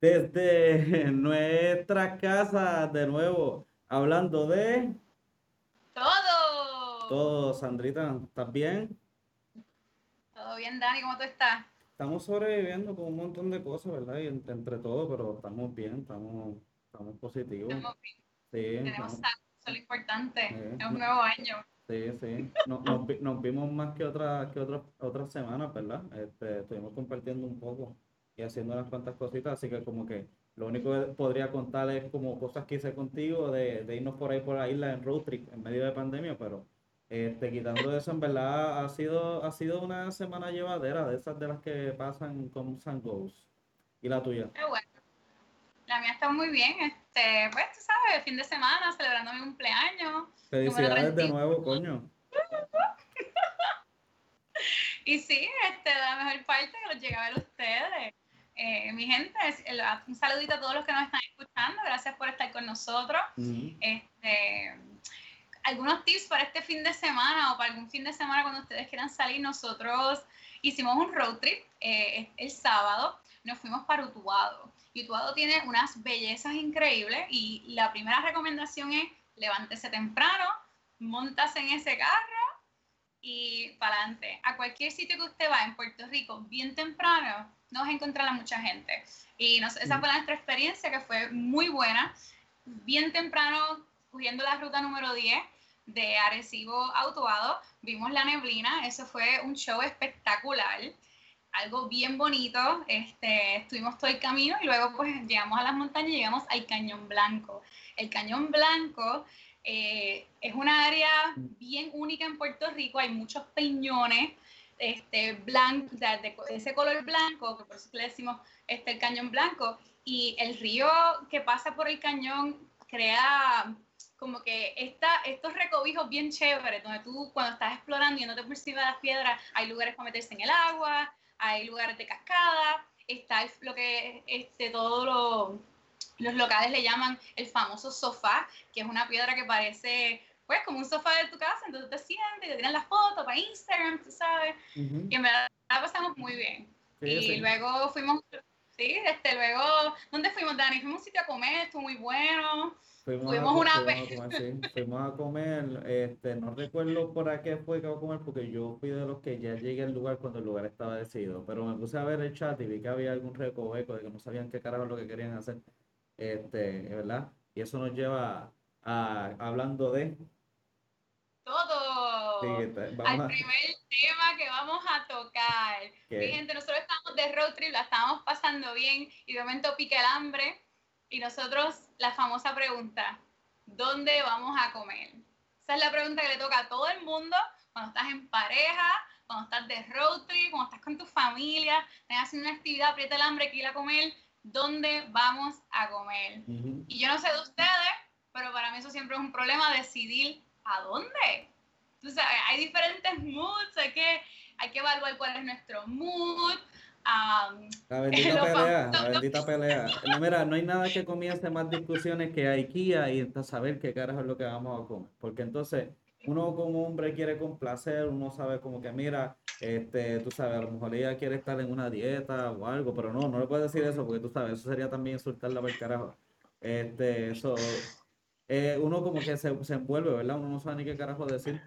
desde nuestra casa de nuevo, hablando de todo. todo. Sandrita, ¿estás bien? Todo bien, Dani, ¿cómo tú estás? Estamos sobreviviendo con un montón de cosas, ¿verdad? Y entre, entre todo, pero estamos bien, estamos, estamos positivos. Estamos bien. Sí, Tenemos estamos- salud, eso es lo importante. Sí. Es un nuevo año. sí, sí. Nos, nos vi- nos vimos más que otras que otras otras semanas, ¿verdad? Este, estuvimos compartiendo un poco y haciendo unas cuantas cositas, así que como que lo único que podría contar es como cosas que hice contigo de, de irnos por ahí por la isla en road trip en medio de pandemia, pero este, quitando eso, en verdad ha sido, ha sido una semana llevadera de esas de las que pasan con San Goes. ¿Y la tuya? Bueno. La mía está muy bien. Este, pues tú sabes, fin de semana, celebrando mi cumpleaños. Felicidades de 31. nuevo, coño. Y sí, este, la mejor parte que los llegué a ver ustedes. Eh, mi gente, el- un saludito a todos los que nos están escuchando. Gracias por estar con nosotros. Este, algunos tips para este fin de semana o para algún fin de semana cuando ustedes quieran salir. Nosotros hicimos un road trip eh, el sábado, nos fuimos para Utuado. Y Utuado tiene unas bellezas increíbles y la primera recomendación es levántese temprano, montase en ese carro y para adelante. A cualquier sitio que usted va en Puerto Rico, bien temprano, no vas a encontrar a mucha gente. Y nos- esa Mm. fue nuestra experiencia, que fue muy buena. Bien temprano, cogiendo la ruta número 10 de Arecibo a Utuado, vimos la neblina, eso fue un show espectacular, algo bien bonito, este, estuvimos todo el camino y luego pues llegamos a las montañas y llegamos al Cañón Blanco. El Cañón Blanco eh, es una área bien única en Puerto Rico, hay muchos peñones, este, blanco, de, de ese color blanco, que por eso le decimos este, el cañón blanco, y el río que pasa por el cañón crea como que esta, estos recobijos bien chéveres, donde tú cuando estás explorando y no te percibes las piedras, hay lugares para meterse en el agua, hay lugares de cascada, está el- lo que este, todos los, los locales le llaman el famoso sofá, que es una piedra que parece pues como un sofá de tu casa, entonces te sientes, te tiran las fotos para Instagram, tú sabes, y en verdad la pasamos muy bien. Sí, y sí. luego fuimos, sí, este, luego, ¿dónde fuimos, Dani? Fuimos a un sitio a comer, estuvo muy bueno. Fuimos, Fuimos a, una vez. a sí, fuimos a comer, este, no recuerdo por a qué fue que a comer, porque yo fui de los que ya llegué al lugar cuando el lugar estaba decidido, pero me puse a ver el chat y vi que había algún recoveco de que no sabían qué carajo lo que querían hacer, este, ¿verdad? Y eso nos lleva a, hablando de, al primer tema que vamos a tocar. que- Mi gente, nosotros estamos de road trip, la estábamos pasando bien y de momento pica el hambre y nosotros la famosa pregunta, ¿dónde vamos a comer? Esa es la pregunta que le toca a todo el mundo cuando estás en pareja, cuando estás de road trip, cuando estás con tu familia, estás haciendo una actividad, aprieta el hambre, que ir a comer, ¿dónde vamos a comer? Ujú. Y yo no sé de ustedes, pero para mí eso siempre es un problema decidir a dónde. Tú sabes, hay diferentes moods, hay que, hay que evaluar cuál es nuestro mood. am, La bendita pelea, la bendita pelea. No, mira, no hay nada que comience más discusiones que IKEA y entonces saber qué carajo es lo que vamos a comer. Porque entonces uno como hombre quiere complacer, uno sabe como que mira, este, tú sabes, a lo mejor ella quiere estar en una dieta o algo, pero no, no le puedes decir eso porque tú sabes, eso sería también insultarla por el carajo. Este, eso, eh, uno como que se, se envuelve, ¿verdad? Uno no sabe ni qué carajo decir.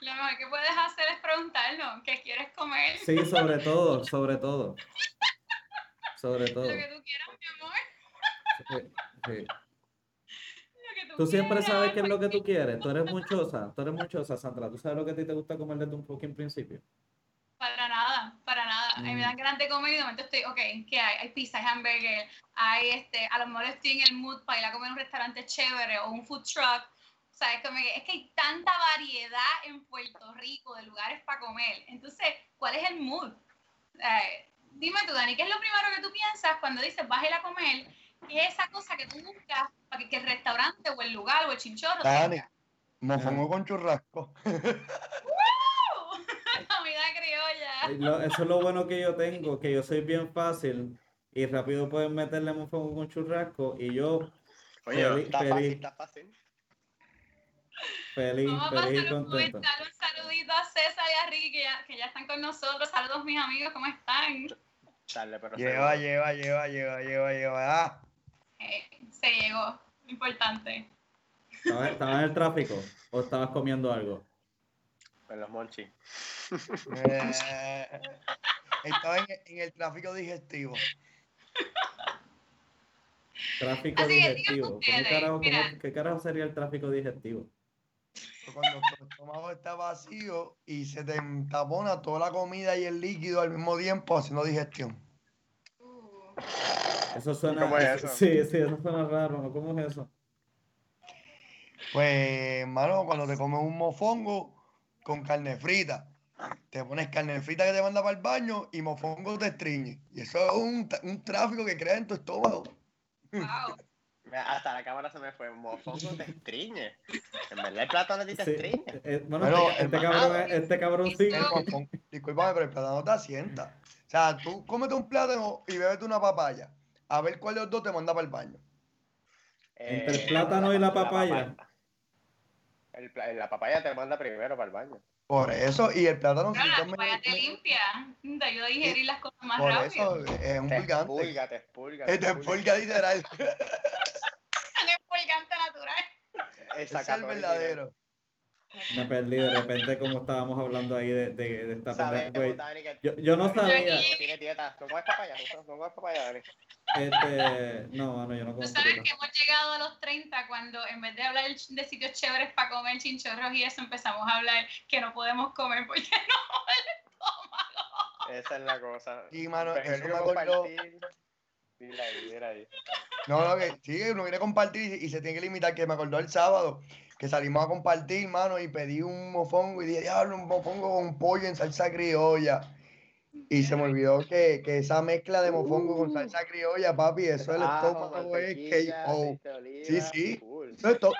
lo mejor que puedes hacer es preguntarnos qué quieres comer, Sí, sobre todo, sobre todo. Sobre todo. lo que tú quieras, mi amor, Sí, sí. lo que tú, Tú siempre quieras, sabes qué es lo que tú quieres. Tú eres muchosa. Tú eres muchosa, Sandra. Tú sabes lo que a ti te gusta comer desde un fucking principio. Mí me Mm. dan ganas de comer y de momento estoy, ok, ¿qué hay? Hay pizza, hay hamburger, hay este, a lo mejor estoy en el mood para ir a comer a un restaurante chévere o un food truck. O sea, es, como que, es que hay tanta variedad en Puerto Rico de lugares para comer. Entonces, ¿cuál es el mood? Eh, dime tú, Dani, ¿qué es lo primero que tú piensas cuando dices vas a ir a comer? ¿Qué es esa cosa que tú buscas para que, que el restaurante o el lugar o el chinchorro Dani, mofongo con churrasco. Comida criolla. Lo- eso es lo bueno que yo tengo, que yo soy bien fácil y rápido pueden meterle mofongo con churrasco y yo Oye, Feliz- está feliz. fácil, está fácil. feliz, Vamos a feliz pasar un, contento. un saludito a César y a Ricky que ya, que ya están con nosotros. Saludos mis amigos, ¿cómo están? Tarde, pero Lleva, lleva, lleva, lleva, lleva, lleva. Ah, Eh, se llegó, importante. ¿Estabas, estabas en el tráfico o estabas comiendo algo? En los monchis. eh, estaba en, en el tráfico digestivo. Tráfico Así que digan digestivo. ¿Cómo ustedes, carajo, cómo- mira. ¿Qué carajo sería el tráfico digestivo? Cuando tu estómago está vacío y se te entapona toda la comida y el líquido al mismo tiempo haciendo digestión. Eso suena. ¿Cómo es eso- eso? Sí, sí, eso suena raro. ¿no? ¿Cómo es eso? Pues, hermano, cuando te comes un mofongo con carne frita, te pones carne frita que te manda para el baño y mofongo te estriñe. Y eso es un, un tráfico que crea en tu estómago. wow. Hasta la cámara se me fue. Mofongo te estriñe. En verdad el plátano te Sí. estriñe. Eh, bueno, Bueno, este, este cabrón, este cabrón sí. Discúlpame, pero el plátano te asienta. O sea, tú cómete un plátano y bébete una papaya. A ver cuál de los dos te manda para el baño. Entre el plátano y la papaya. El la papaya te manda primero para el baño. Por eso, y el plátano si la papaya te limpia, te ayuda a digerir las cosas más Por rápido. eso es un Te purgante. expulga, te expulga. Es de pulga literal. Es expulgante natural. Es el verdadero. Me perdí de repente como estábamos hablando ahí de, de, de esta ¿Sabes, Yo, yo no sabía. Aquí- Tiene dieta. ¿No comes papaya? ¿No no papaya, Dani? Este, no, mano, yo no Tú como sabes que hemos llegado a los 30 cuando en vez de hablar de sitios chéveres para comer chinchorros y eso, empezamos a hablar que no podemos comer porque no el estómago. Esa es la cosa. Sí, mano, Pensé eso que me acordó. compartir- Dile ahí, dile ahí. No, no, que sí, uno quiere compartir y, y se tiene que limitar, que me acordó el sábado, que salimos a compartir, mano, y pedí un mofongo y dije, diablo, un mofongo con pollo en salsa criolla. Y se me olvidó que, que esa mezcla de mofongo con salsa criolla, papi, eso el estómago es oh, aceite de oliva, Sí, sí. eso es to-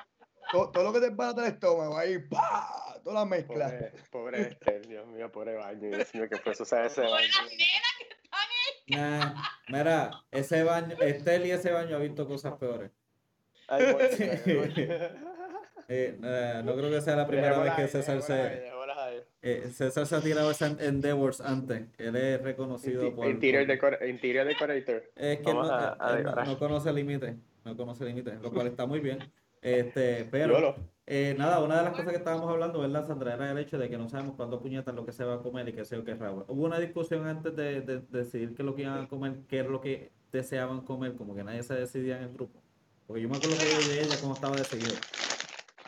to- todo lo que te pasa el estómago, ahí, ¡pa! Toda la mezcla. Pobre, pobre Estel, Dios mío, pobre baño. Dios mío, que fue eso, ¿sabes? Ese baño. Nah, mira, ese baño, Estel y ese baño ha visto cosas peores. Ay, por- Eh, eh, no creo que sea la primera vez que César se. Eh, César se ha tirado esa Endeavors antes. Él es reconocido Inti- por. Interior, por- decor- interior decorator. Es que no, a- eh, a él no- conoce límites, no conoce límites, lo cual está muy bien. Este, pero eh, nada, una de las cosas que estábamos hablando, ¿verdad, Sandra? Era el hecho de que no sabemos cuándo puñetas lo que se va a comer y qué sé yo qué rabo. Hubo una discusión antes de, de- de decidir qué es lo que iban a comer, qué era lo que deseaban comer, como que nadie se decidía en el grupo. Porque yo me acuerdo que yo de ella como estaba decidido.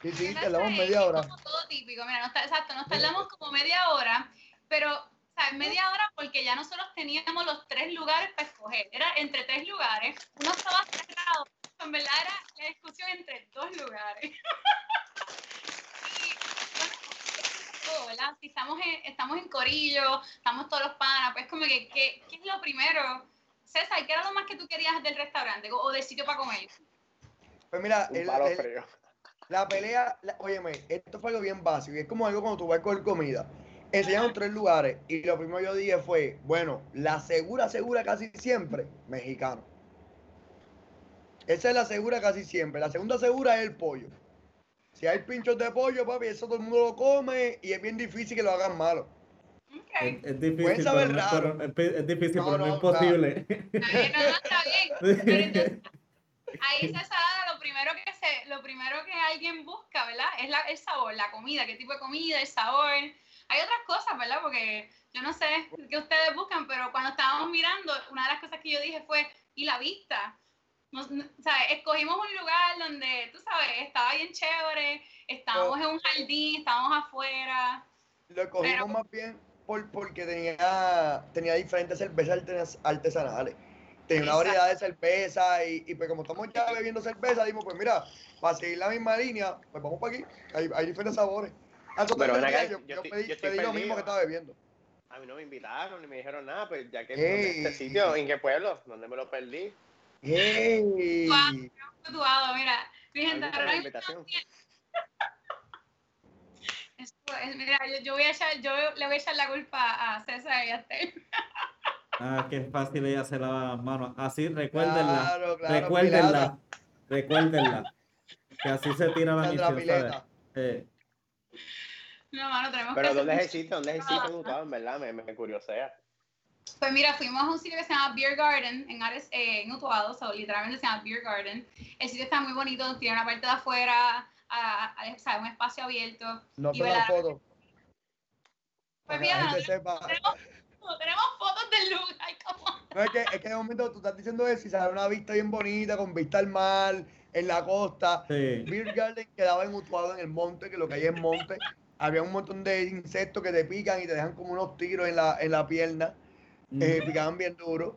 Sí, sí, ¿Qué te hablamos pasa? media Es hora. como todo típico, mira, nos exacto, nos tardamos como media hora, pero, o sea, media hora porque ya nosotros teníamos los tres lugares para escoger. Era entre tres lugares, uno estaba cerrado, en verdad era la discusión entre dos lugares. y, bueno, todo, ¿verdad? Si estamos en, estamos en corillo, estamos todos los panas, pues como que, ¿qué, qué es lo primero? César, ¿qué era lo más que tú querías del restaurante o, o del sitio para comer? Pues mira, Un el- palo el- frío. La pelea, la- óyeme, esto fue algo bien básico. y Es como algo cuando tú vas a coger comida. Enseñaron tres lugares y lo primero que yo dije fue, bueno, la segura, segura casi siempre, mexicano. Esa es la segura casi siempre. La segunda segura es el pollo. Si hay pinchos de pollo, papi, eso todo el mundo lo come y es bien difícil que lo hagan malo. Ok. Es, es difícil, pero saber no, raro. pero- es, es difícil, No, pero no, no, es imposible. Está bien, no, no, está bien. Pero entonces, ahí César, lo primero que se, lo primero que alguien busca, ¿verdad? Es la, el sabor, la comida, qué tipo de comida, el sabor. Hay otras cosas, ¿verdad? Porque yo no sé qué ustedes buscan, pero cuando estábamos mirando, una de las cosas que yo dije fue, ¿y la vista? Nos- sea, escogimos un lugar donde, tú sabes, estaba bien chévere, estábamos en un jardín, estábamos afuera. Lo cogimos Pero- más bien por, porque tenía, tenía diferentes cervezas artes- artesanales. Tenía una variedad de cerveza y, y pues como estamos ya bebiendo cerveza, dimos, pues mira, para seguir la misma línea, pues vamos para aquí. Hay, hay diferentes sabores. Pero mentira, acá, yo, yo yo estoy- pedí, yo estoy pedí lo mismo que estaba bebiendo. A mí no me invitaron ni me dijeron nada, pues ya que Ey. este sitio, ¿en qué pueblo? ¿Dónde me lo perdí? ¡Ey! Fluctuado, mira. Mi gente, ¿Alguien ahora invitación? Esto es- mira, yo, yo voy a echar, yo le voy a echar la culpa a César y a Estel. Ah, qué fácil ella se lava las manos. Así, recuérdenla. Claro, claro, recuérdenla. pirata. Recuérdenla. Que así se tira la misión. Eh, No, mano, tenemos Pero que ¿dónde es el sitio? ¿Dónde es el sitio ubicado? En verdad, me, me curiosea. Pues mira, fuimos a un sitio que se llama Beer Garden en, Ares, eh, en Utuado, so, literalmente se llama Beer Garden. El sitio está muy bonito, tiene una parte de afuera, a, a- o sea, un espacio abierto. No Y la foto. Pues mira, sepa. Tenemos, tenemos fotos del lugar, como... No, es que, es que de momento tú estás diciendo eso y sale una vista bien bonita, con vista al mar, en la costa. Sí. Beer Garden quedaba en Utuado en el monte, que lo que hay es monte. Había un montón de insectos que te pican y te dejan como unos tiros en la, en la pierna. eh, Mm. picaban bien duro.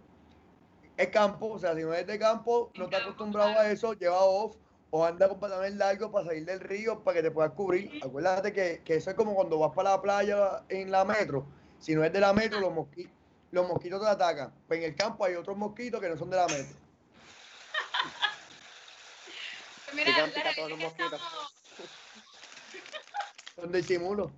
Es campo, o sea, si no eres de campo, no Es estás campo, acostumbrado a eso, lleva off o anda con pantalones largos para salir del río para que te puedas cubrir. Acuérdate que, que eso es como cuando vas para la playa en la metro. Si no es de la metro, los, mosqui- los mosquitos te atacan. Pues en el campo hay otros mosquitos que no son de la metro. Pues mira, Pican, la pican realidad todos es los que mosquitos. estamos- Son de chimulo.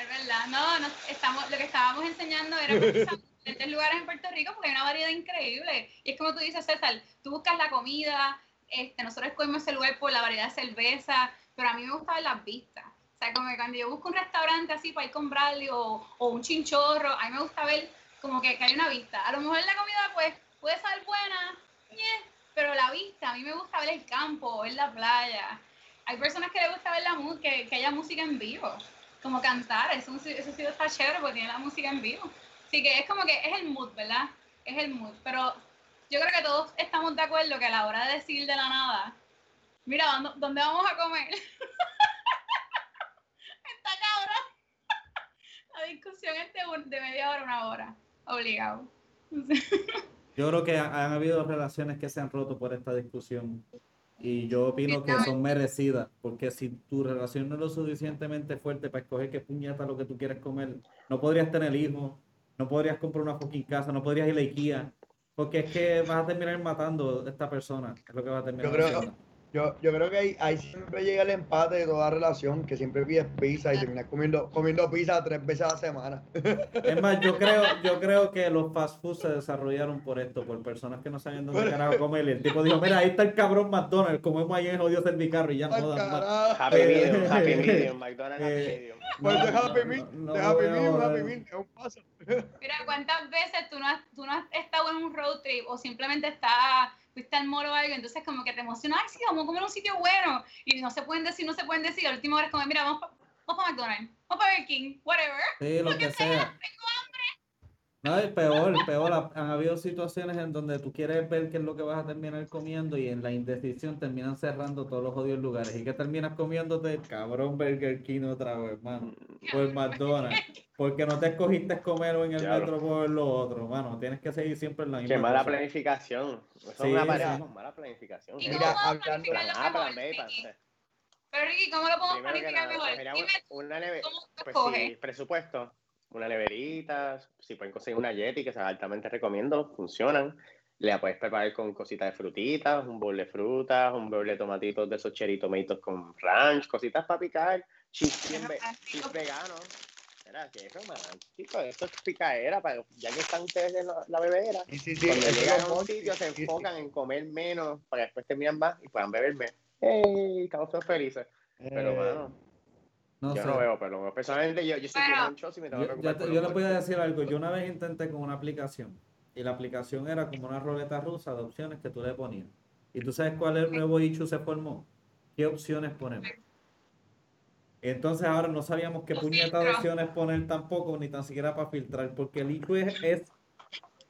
Es verdad, no, no, estamos, lo que estábamos enseñando era diferentes lugares en Puerto Rico porque hay una variedad increíble. Y es como tú dices, César, tú buscas la comida, este, nosotros escogimos ese lugar por la variedad de cerveza, pero a mí me gusta ver las vistas. O sea, como cuando yo busco un restaurante así para ir con Bradley o, o un chinchorro, a mí me gusta ver como que, que hay una vista. A lo mejor la comida pues puede ser buena, ñe, pero la vista, a mí me gusta ver el campo, ver la playa. Hay personas que les gusta ver la mu- que, haya música en vivo como cantar, eso, eso sí está chévere porque tiene la música en vivo. Así que es como que es el mood, ¿verdad? Es el mood. Pero yo creo que todos estamos de acuerdo que a la hora de decir de la nada, mira, ¿dónde, dónde vamos a comer? Está cabrón. La discusión es de, un- de media hora a una hora. Obligado. Yo creo que ha- han habido relaciones que se han roto por esta discusión y yo opino que son merecidas, porque si tu relación no es lo suficientemente fuerte para escoger qué puñeta lo que tú quieres comer, no podrías tener hijos, no podrías comprar una fucking casa, no podrías ir a IKEA, porque es que vas a terminar matando a esta persona, es lo que va a terminar Yo creo-. Yo, yo creo que ahí, ahí siempre llega el empate de toda relación, que siempre pides pizza y terminas comiendo, comiendo pizza tres veces a la semana. Es más, yo creo, yo creo que los fast food se desarrollaron por esto, por personas que no sabían dónde carajo comer. Y el tipo dijo, mira, ahí está el cabrón McDonald's, comemos ahí en jodido servicarro y ya no ¡Ay, jodan más. Happy medium, happy medium, McDonald's happy Eh, medium. Pues de Happy no, Meal, no, de no Happy Meal. Happy Meal, es un paso. Mira, ¿cuántas veces tú no, has, tú no has estado en un road trip o simplemente estás, fuiste al mall o algo, entonces como que te emociona, ay, sí, vamos a comer un sitio bueno, y no se pueden decir, no se pueden decir, a la última hora es como, mira, vamos para pa McDonald's, vamos para Burger King, whatever. Sí, lo que sea. No, es peor, peor. Ha- Han habido situaciones en donde tú quieres ver qué es lo que vas a terminar comiendo y en la indecisión terminan cerrando todos los jodidos lugares. ¿Y que terminas comiéndote? El cabrón Burger King otra vez, mano. O el McDonald's. Porque no te escogiste comer o en el metro por lo otro, mano. Tienes que seguir siempre en la misma Qué mala cosa. planificación. Eso Sí, es una pareja sí. con mala planificación. ¿Y Mira, hablando-. Pero Ricky, ¿cómo lo podemos planificar mejor? Dime una neve, cómo pues sí, presupuesto, una neverita, si pueden conseguir una Yeti, que se altamente recomiendo, funcionan. Le la puedes preparar con cositas de frutitas, un bowl de frutas, un bowl de tomatitos de esos cherry tomatoes con ranch, cositas para picar, chips, veganos. Era que es romántico, esto es picaera, para, ya que están ustedes en la, la bebera. Y sí, sí, Cuando eso llegan a un sitio se Sí, sí. enfocan en comer menos para que después terminan más y puedan beber más. ¡Ey! Estamos todos felices. Pero, Eh, mano, No yo sé. no veo pelo. Personalmente, yo, yo soy Bueno. ancho si me tengo que Yo, yo te- les voy a decir algo. Yo una vez intenté con una aplicación y la aplicación era como una roleta rusa de opciones que tú le ponías. ¿Y tú sabes cuál es el nuevo issue se formó? ¿Qué opciones ponemos? Entonces ahora no sabíamos qué Los puñeta de opciones poner tampoco, ni tan siquiera para filtrar, porque el issue es, es,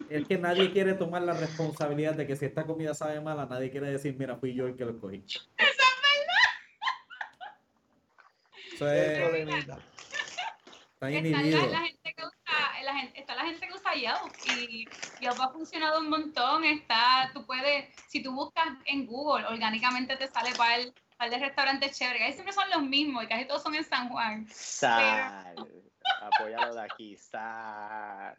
es que nadie quiere tomar la responsabilidad de que si esta comida sabe mala, nadie quiere decir, mira, fui yo el que lo escogí. Eso es, problemita. está la, gente que usa, la gente, está la gente que usa Yelp y Yelp ha funcionado un montón. Está, tú puedes, si tú buscas en Google, orgánicamente te sale para el, par de restaurantes chéveres. Ahí siempre son los mismos y casi todos son en San Juan. Sal. Apóyalo de aquí, sal.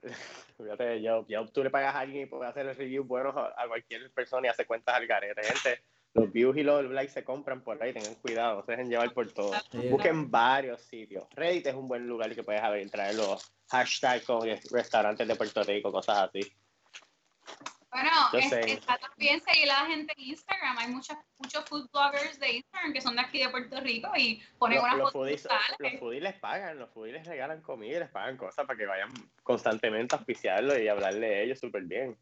Fíjate, yo, yo, tú le pagas a alguien y puedes hacer reviews buenos a, a cualquier persona y hace cuentas al garete. Gente, los views y los likes se compran por ahí, tengan cuidado, no se dejen llevar por todo. Busquen varios sitios. Reddit es un buen lugar que puedes abrir, traer los hashtags con restaurantes de Puerto Rico, cosas así. Bueno, es- está también seguir a la gente en Instagram. Hay muchos, muchos food bloggers de Instagram que son de aquí de Puerto Rico y ponen Los, unas los fotos foodies, los foodies les pagan, los foodies les regalan comida y les pagan cosas para que vayan constantemente a auspiciarlo y hablarle de ellos súper bien.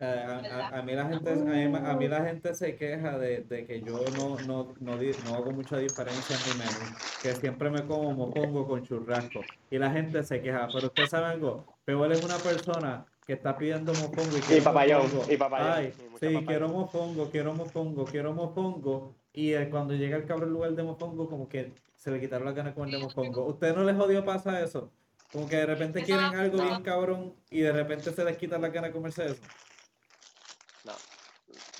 Eh, a, a- a mí la gente, a mí, a mí la gente se queja de, de que yo no, no, no, di- no hago mucha diferencia en mi menú, que siempre me como mofongo con churrasco. Y la gente se queja, pero usted sabe algo, Peor es una persona que está pidiendo mofongo y papayón, y papayón, Ay, y mucha sí, papayón. quiero mofongo, quiero mofongo, quiero mofongo. Y eh, cuando llega el cabrón lugar de mofongo, como que se le quitaron las ganas de comer de mofongo. ¿Usted no les jodió pasa eso? Como que de repente quieren algo bien cabrón y de repente se les quitan las ganas de comerse eso.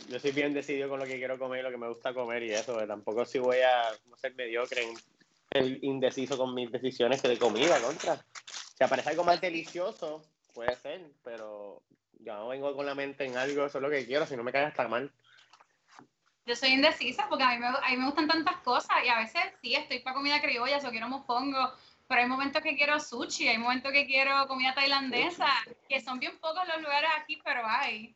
Yo soy bien decidido con lo que quiero comer y lo que me gusta comer y eso. eh, Tampoco si voy a no ser mediocre en ser indeciso con mis decisiones que de comida, contra. Si aparece algo más delicioso, puede ser, pero yo no vengo con la mente en algo, eso es lo que quiero, si no me cae hasta mal. Yo soy indecisa porque a mí, me, a mí me gustan tantas cosas y a veces sí, estoy para comida criolla, o quiero mofongo, pero hay momentos que quiero sushi, hay momentos que quiero comida tailandesa, que son bien pocos los lugares aquí, pero hay.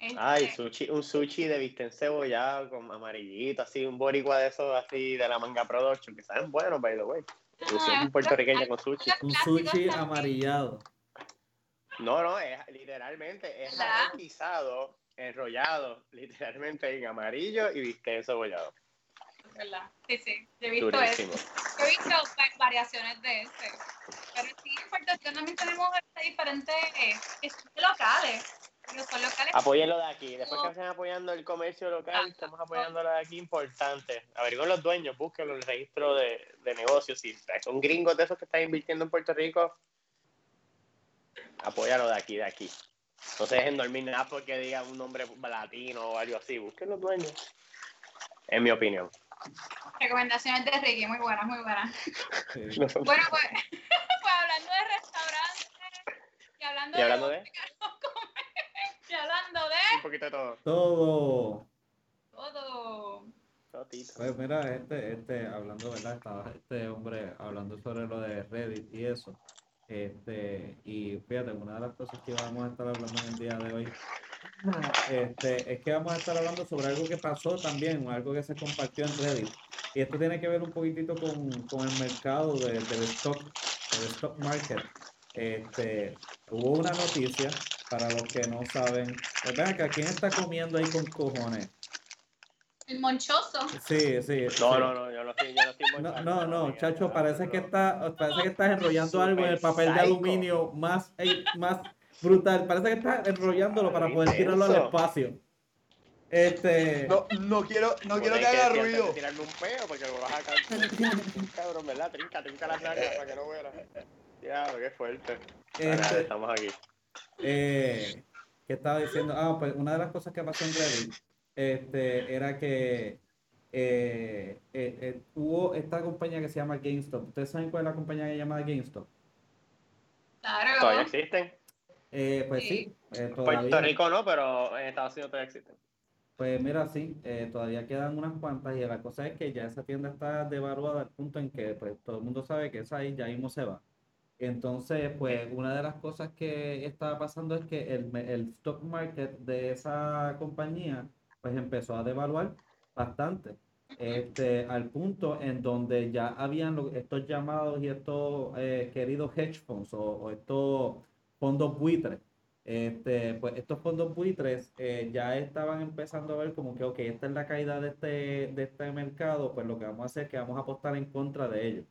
Este, Ay, sushi, un sushi de vista encebollado con amarillito, así, un boricua de esos así de la manga production, que saben buenos, by the way. Yo soy un puertorriqueño con sushi. Un sushi amarillado. No, no, es literalmente, es guisado, enrollado, literalmente en amarillo y viste encebollado. ¿verdad? Sí, sí, yo he visto Durísimo. eso. Yo he visto va- variaciones de ese. Pero sí, en Puerto Rico también tenemos este, diferentes eh, que son locales. Locales. Apoyenlo de aquí. Después que estén apoyando el comercio local, estamos apoyando lo de aquí, importante. Averigüen los dueños, búsquenlo en el registro de, de negocios. Si son gringos de esos que están invirtiendo en Puerto Rico, apóyalo de aquí, de aquí. No se dejen dormir nada porque diga un nombre latino o algo así. Busquen los dueños. En mi opinión. Recomendaciones de Ricky, muy buenas, muy buenas. Bueno, pues, pues hablando de restaurantes y hablando, Y hablando de, de y hablando de un poquito de todo. Todo. todo. Totito. Pues mira, este, este, hablando, ¿verdad? Estaba este hombre hablando sobre lo de Reddit y eso. Este, y fíjate, una de las cosas que vamos a estar hablando en el día de hoy, este, es que vamos a estar hablando sobre algo que pasó también, algo que se compartió en Reddit. Y esto tiene que ver un poquitito con, con el mercado de- del stock, del stock market. Este, hubo una noticia, para los que no saben, pues ven acá, ¿quién está comiendo ahí con cojones? El monchoso. Sí, sí. No, sí. no, no, yo no estoy, yo no estoy No, no, no, chacho, parece que está, parece que estás enrollando algo en el papel de aluminio más, más brutal. Parece que estás enrollándolo para poder tirarlo al espacio. Este, No, no quiero, no quiero que haga ruido. tirarme un peo porque lo vas a cansar. Cabrón, ¿verdad? Trinca, trinca las nalgas para que no muera. Diablo, qué fuerte. Ahora, Este- estamos aquí. Eh, ¿qué estaba diciendo? Ah, pues una de las cosas que pasó en Reddit, este, era que eh, eh, eh, hubo esta compañía que se llama GameStop. ¿Ustedes saben cuál es la compañía que se llama GameStop? Claro. ¿Todavía existen? Eh, pues Sí. sí, eh, Puerto todavía. Rico no, pero en Estados Unidos todavía existen. Pues mira, sí, eh, todavía quedan unas cuantas y la cosa es que ya esa tienda está devaluada al punto en que pues, todo el mundo sabe que esa ahí ya mismo se va. Entonces, pues una de las cosas que estaba pasando es que el, el stock market de esa compañía pues empezó a devaluar bastante. Este, al punto en donde ya habían estos llamados y estos eh, queridos hedge funds o, o estos fondos buitres. Este, pues estos fondos buitres eh, ya estaban empezando a ver como que, ok, esta es la caída de este, de este mercado, pues lo que vamos a hacer es que vamos a apostar en contra de ellos.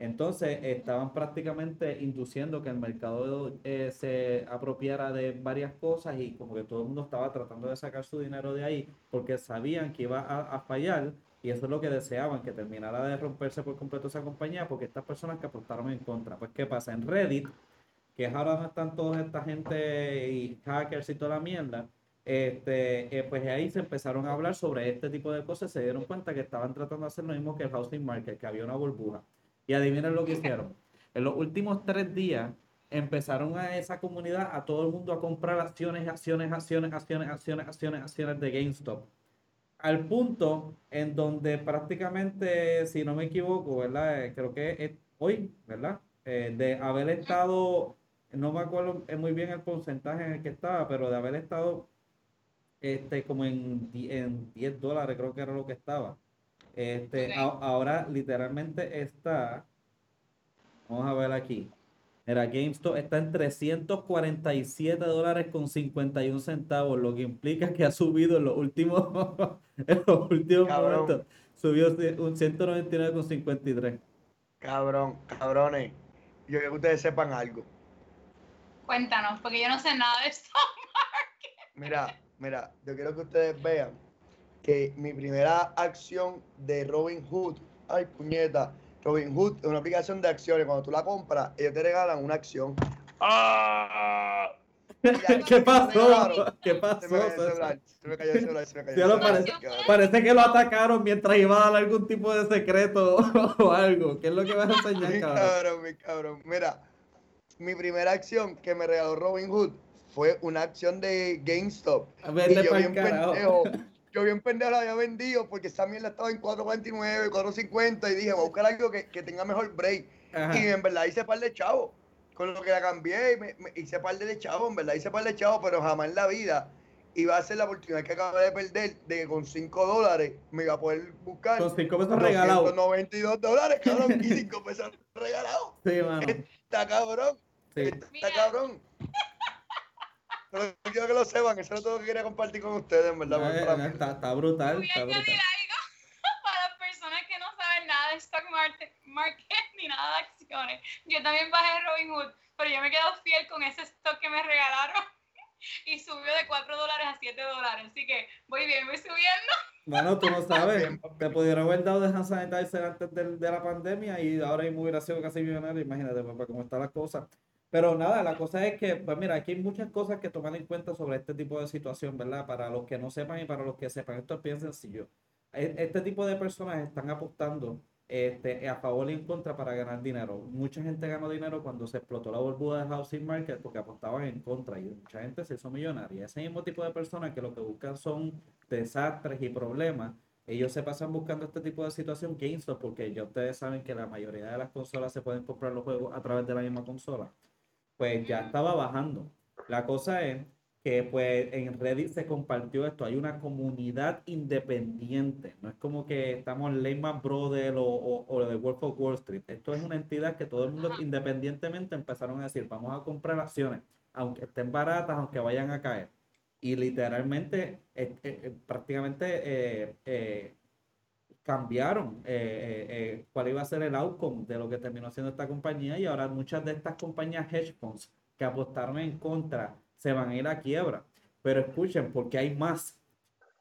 Entonces estaban prácticamente induciendo que el mercado eh, se apropiara de varias cosas y como que todo el mundo estaba tratando de sacar su dinero de ahí porque sabían que iba a, fallar y eso es lo que deseaban, que terminara de romperse por completo esa compañía porque estas personas que apostaron en contra. Pues ¿qué pasa? En Reddit, que es ahora donde están toda esta gente y hackers y toda la mierda, este, eh, pues ahí se empezaron a hablar sobre este tipo de cosas, se dieron cuenta que estaban tratando de hacer lo mismo que el housing market, que había una burbuja. Y adivinen lo que hicieron. En los últimos tres días empezaron a esa comunidad, a todo el mundo a comprar acciones, acciones, acciones, acciones, acciones, acciones, acciones de GameStop. Al punto en donde prácticamente, si no me equivoco, ¿verdad? Eh, Creo que hoy, ¿verdad? Eh, de haber estado no me acuerdo muy bien el porcentaje en el que estaba, pero de haber estado este, como en, en 10 dólares, creo que era lo que estaba. Este, ahora literalmente está, vamos a ver aquí, era GameStop está en 347 dólares con 51 centavos, lo que implica que ha subido en los últimos, en los últimos momentos. Subió un 199 con 53. Cabrón, cabrones. Yo quiero que ustedes sepan algo. Cuéntanos, porque yo no sé nada de esto. Mira, mira, yo quiero que ustedes vean que mi primera acción de Robin Hood, ay puñeta, Robin Hood es una aplicación de acciones. Cuando tú la compras, ellos te regalan una acción. ¡Ah! ¿Qué pasó? ¿Qué pasó? Se me cayó el celular, se me cayó el Parece, parece, que lo atacaron mientras iba a dar algún tipo de secreto o algo. ¿Qué es lo que vas a enseñar, mi cabrón? Mi cabrón, Mira, mi primera acción que me regaló Robin Hood fue una acción de GameStop. A ver, y yo bien pendejo, yo bien pendejo la había vendido porque esa mierda estaba en 4.49, 4.50 y dije, voy a buscar algo que, que tenga mejor break. Y en verdad hice par de chavos. Con lo que la cambié, me, me hice par de chavos, en verdad hice par de chavos, pero jamás en la vida iba a ser la oportunidad que acabo de perder de que con 5 dólares me iba a poder buscar. Con 5 pesos regalados. 92 dólares, cabrón, y 5 pesos regalados. Sí, mano. Está cabrón. Sí. Está cabrón. Pero quiero que lo sepan, eso es todo lo que quería compartir con ustedes, en verdad. Eh, está, está, brutal. Está brutal. algo para las personas que no saben nada de stock market, market ni nada de acciones. Yo también bajé Robinhood, pero yo me quedo fiel con ese stock que me regalaron y subió de 4 dólares a 7 dólares. Así que voy bien, voy subiendo. Bueno, tú no sabes. Te pudieron haber dado de hand sanitizer antes de, de, la pandemia y ahora mismo hubiera sido casi millonario. Imagínate, papá, cómo están las cosas. Pero nada, la cosa es que, pues mira, aquí hay muchas cosas que tomar en cuenta sobre este tipo de situación, ¿verdad? Para los que no sepan y para los que sepan, esto es bien sencillo. E, este tipo de personas están apostando este, a favor y en contra para ganar dinero. Mucha gente ganó dinero cuando se explotó la burbuja de housing market porque apostaban en contra y mucha gente se hizo millonaria. Ese mismo tipo de personas que lo que buscan son desastres y problemas, ellos se pasan buscando este tipo de situación GameStop porque ya ustedes saben que la mayoría de las consolas se pueden comprar los juegos a través de la misma consola pues ya estaba bajando. La cosa es que pues en Reddit se compartió esto, hay una comunidad independiente, no es como que estamos en Lehman Brothers o, o, o Wolf of Wall Street, esto es una entidad que todo el mundo independientemente empezaron a decir, vamos a comprar acciones, aunque estén baratas, aunque vayan a caer. Y literalmente, eh, eh, prácticamente eh, cambiaron eh, eh, eh, cuál iba a ser el outcome de lo que terminó haciendo esta compañía y ahora muchas de estas compañías hedge funds que apostaron en contra se van a ir a quiebra. Pero escuchen, porque hay más.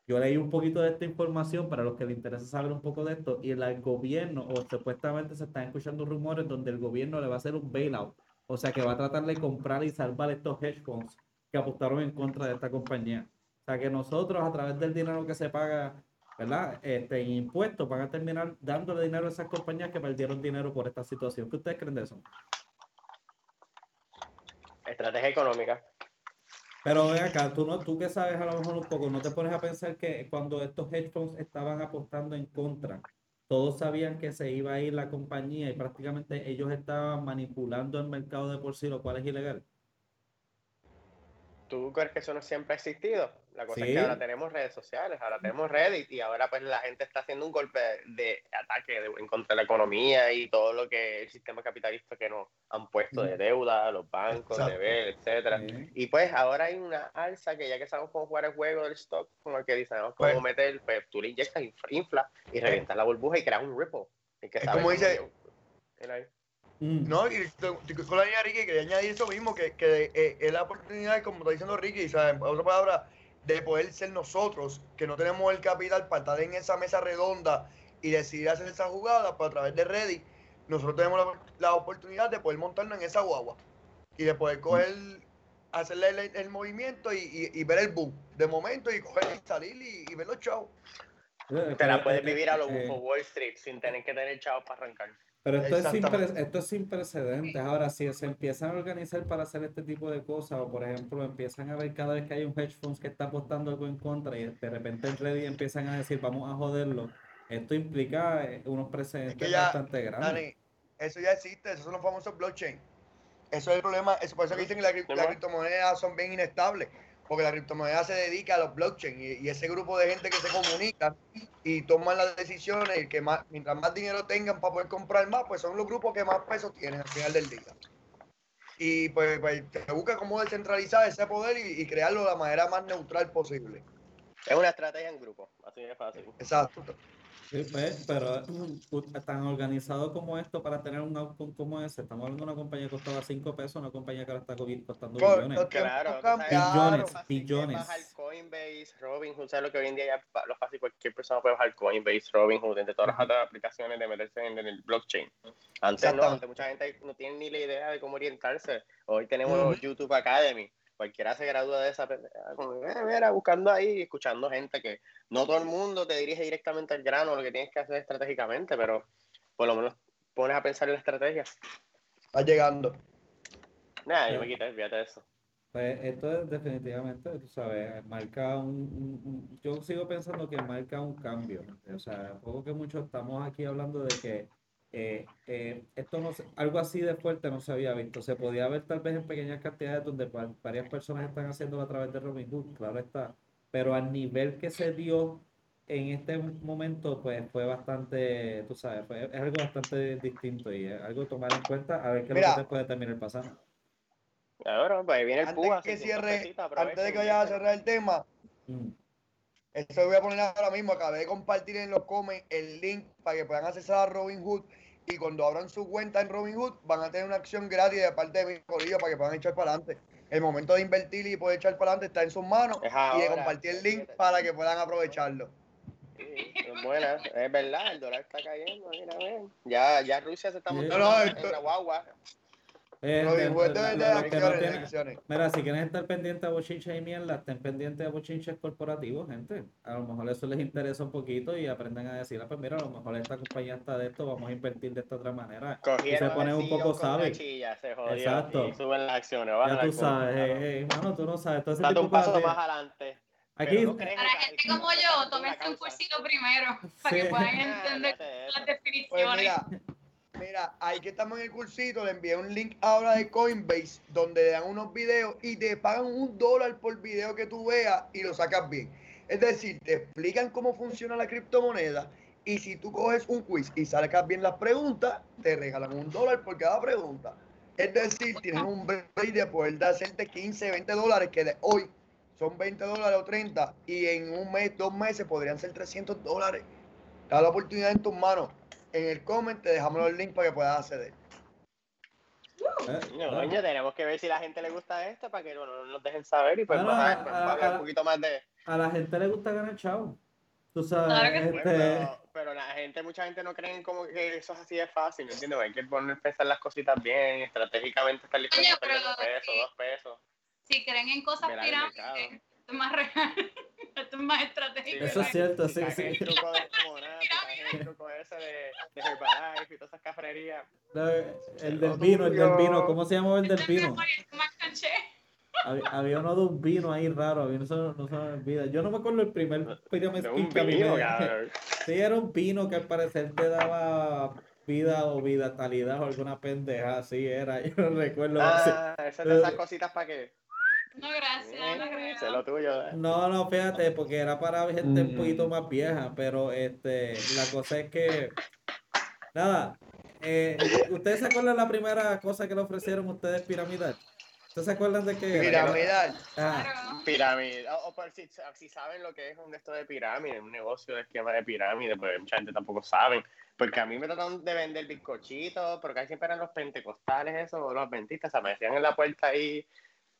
Yo leí un poquito de esta información para los que les interesa saber un poco de esto y el gobierno, o supuestamente se están escuchando rumores donde el gobierno le va a hacer un bailout, o sea que va a tratar de comprar y salvar estos hedge funds que apostaron en contra de esta compañía. O sea que nosotros a través del dinero que se paga ¿verdad? Este, impuestos van a terminar dándole dinero a esas compañías que perdieron dinero por esta situación. ¿Qué ustedes creen de eso? Estrategia económica. Pero ven acá, tú, no, tú que sabes a lo mejor un poco, ¿no te pones a pensar que cuando estos hedge funds estaban apostando en contra, todos sabían que se iba a ir la compañía y prácticamente ellos estaban manipulando el mercado de por sí, lo cual es ilegal? ¿Tú crees que eso no siempre ha existido? La cosa es que ahora tenemos redes sociales, ahora tenemos Reddit y ahora pues la gente está haciendo un golpe de ataque en contra de la economía y todo lo que el sistema capitalista que nos han puesto de deuda, los bancos, de deber, etcétera. Y pues ahora hay una alza que ya que sabemos cómo jugar el juego del stock, como el que dice, cómo pues meter, pues tú le inyectas, infla y revientas la burbuja y creas un ripple. Y que es como dice... Mm. No, y con la niña Ricky quería añadir eso mismo, que, que eh, es la oportunidad, como está diciendo Ricky, ¿sabes? en otra palabra, de poder ser nosotros, que no tenemos el capital para estar en esa mesa redonda y decidir hacer esa jugada, pero a través de Ready, nosotros tenemos la, oportunidad de poder montarnos en esa guagua y de poder coger, hacerle el, movimiento y, ver el boom de momento y coger y salir y, y ver los chavos. Te la puedes vivir a los eh, Wall Street sin tener que tener chavos para arrancar. Pero esto es, sin esto es sin precedentes. Ahora, si se empiezan a organizar para hacer este tipo de cosas, o por ejemplo, empiezan a ver cada vez que hay un hedge fund que está apostando algo en contra y de repente en Reddit empiezan a decir, vamos a joderlo, esto implica eh, unos precedentes bastante grandes. eso ya existe, esos son los famosos blockchain. Eso es el problema. Es por eso que dicen que la las criptomonedas son bien inestables. Porque la criptomoneda se dedica a los blockchain y, y ese grupo de gente que se comunica y toman las decisiones y que más, mientras más dinero tengan para poder comprar más, pues son los grupos que más peso tienen al final del día. Y pues, pues se busca cómo descentralizar ese poder y, y crearlo de la manera más neutral posible. Es una estrategia en grupo, así de fácil. Exacto. Sí, pues, pero tan organizado como esto para tener un outcome como ese. Estamos hablando de una compañía que costaba 5 pesos, una compañía que ahora está co- costando tiempos Claro. Billones. billones. Bajar Coinbase, Robinhood, ¿sabes lo que hoy en día ya lo fácil cualquier persona puede bajar Coinbase, Robinhood, entre todas las otras aplicaciones de meterse en, en el blockchain. Antes no, antes mucha gente no tiene ni la idea de cómo orientarse. Hoy tenemos. YouTube Academy. Cualquiera se gradúa de esa como, eh, mira, buscando ahí, escuchando gente que no todo el mundo te dirige directamente al grano, lo que tienes que hacer estratégicamente, pero por lo menos pones a pensar en la estrategia. Está llegando. Nada, yo me quité, fíjate de eso. Pues esto es definitivamente, tú sabes, marca un, un- un- yo sigo pensando que marca un cambio. O sea, poco que mucho estamos aquí hablando de que eh, eh, esto no se- algo así de fuerte no se había visto. Se podía ver tal vez en pequeñas cantidades donde va- varias personas están haciéndolo a través de Robinhood, claro está. Pero al nivel que se dio en este momento, pues fue bastante, tú sabes, fue, es algo bastante distinto y es algo a tomar en cuenta a ver qué es lo Mira. que puede terminar pasando. Ahora, pues ahí viene el Antes que 600 cierre, antes de que vayas a cerrar el tema, Mm. Esto lo voy a poner ahora mismo. Acabé de compartir en los comments el link para que puedan acceder a Robinhood. Y cuando abran su cuenta en Robinhood, van a tener una acción gratis de parte de mi corillo para que puedan echar para adelante. El momento de invertir y poder echar para adelante está en sus manos. Es Y de compartir el link para que puedan aprovecharlo. Sí, es buena, es verdad, el dólar está cayendo, mira. Ya, ya Rusia se está montando No, no, en la guagua. Eh, de- de, de no acciones. Mira, si quieren estar pendientes a bochinches y mierda, estén pendientes a bochinches corporativos, gente. A lo mejor eso les interesa un poquito y aprenden a decir, ah, pues mira, a lo mejor esta compañía está de esto, vamos a invertir de esta otra manera. Cogieron se ponen un poco sabios. Exacto. Y suben las acciones. Ya tú sabes, eh, eh, mano, tú no sabes. Todo ese Date tipo un paso más adelante. Aquí, no Para en gente como yo, tómense un cursito primero para Sí. que puedan Ah, entender las. Pues definiciones. mira, mira, ahí que estamos en el cursito, le envié un link ahora de Coinbase donde le dan unos videos y te pagan un dólar por video que tú veas y lo sacas bien. Es decir, te explican cómo funciona la criptomoneda y si tú coges un quiz y sacas bien las preguntas, te regalan un dólar por cada pregunta. Es decir, tienes un break de poder de hacerte 15, 20 dólares que de hoy son 20 dólares o 30 y en un mes, dos meses podrían ser 300 dólares. Te da la oportunidad en tus manos. En el comment te dejamos los links para que puedas acceder. eh, No, tenemos que ver si la gente le gusta esto para que bueno, nos dejen saber y pues ah, pues, un poquito más de... A la gente le gusta ganar chavo. Tú sabes, Claro que sí. este, Pero, pero la gente, mucha gente no cree en como que eso es así de fácil, ¿me entiendes? Hay que poner pensar las cositas bien, estratégicamente estar listo Coño, a perder pero un peso, sí. dos pesos. Si creen en cosas pirámides, esto es más real, esto es más estratégico. Eso es cierto, sí, sí. el truco de el truco ese de, de Herbalife y todas esas cafrerías. no, el del vino, el del vino, ¿cómo se llama el del Este vino? Había, había uno de un vino ahí raro, no se, no se me olvida. Yo no me acuerdo el primer Pyramid que vino. Sí, era un vino que al parecer te daba vida o vitalidad o alguna pendeja, así era, yo no recuerdo. Ah, esas de esas cositas para que... No, gracias, no creo. Sé lo tuyo. eh. No, no, fíjate, porque era para gente un poquito más vieja, pero este, la cosa es que, nada, eh, ¿ustedes se acuerdan la primera cosa que le ofrecieron ustedes piramidal? ¿Ustedes se acuerdan de qué era? Piramidal. Ah, Claro. Pirámide. O, o por si, si saben lo que es un de esto de pirámide, un negocio de esquema de pirámide, pues mucha gente tampoco sabe. Porque a mí me trataron de vender bizcochitos, pero casi siempre eran los pentecostales, eso, los adventistas, o sea, me decían en la puerta ahí.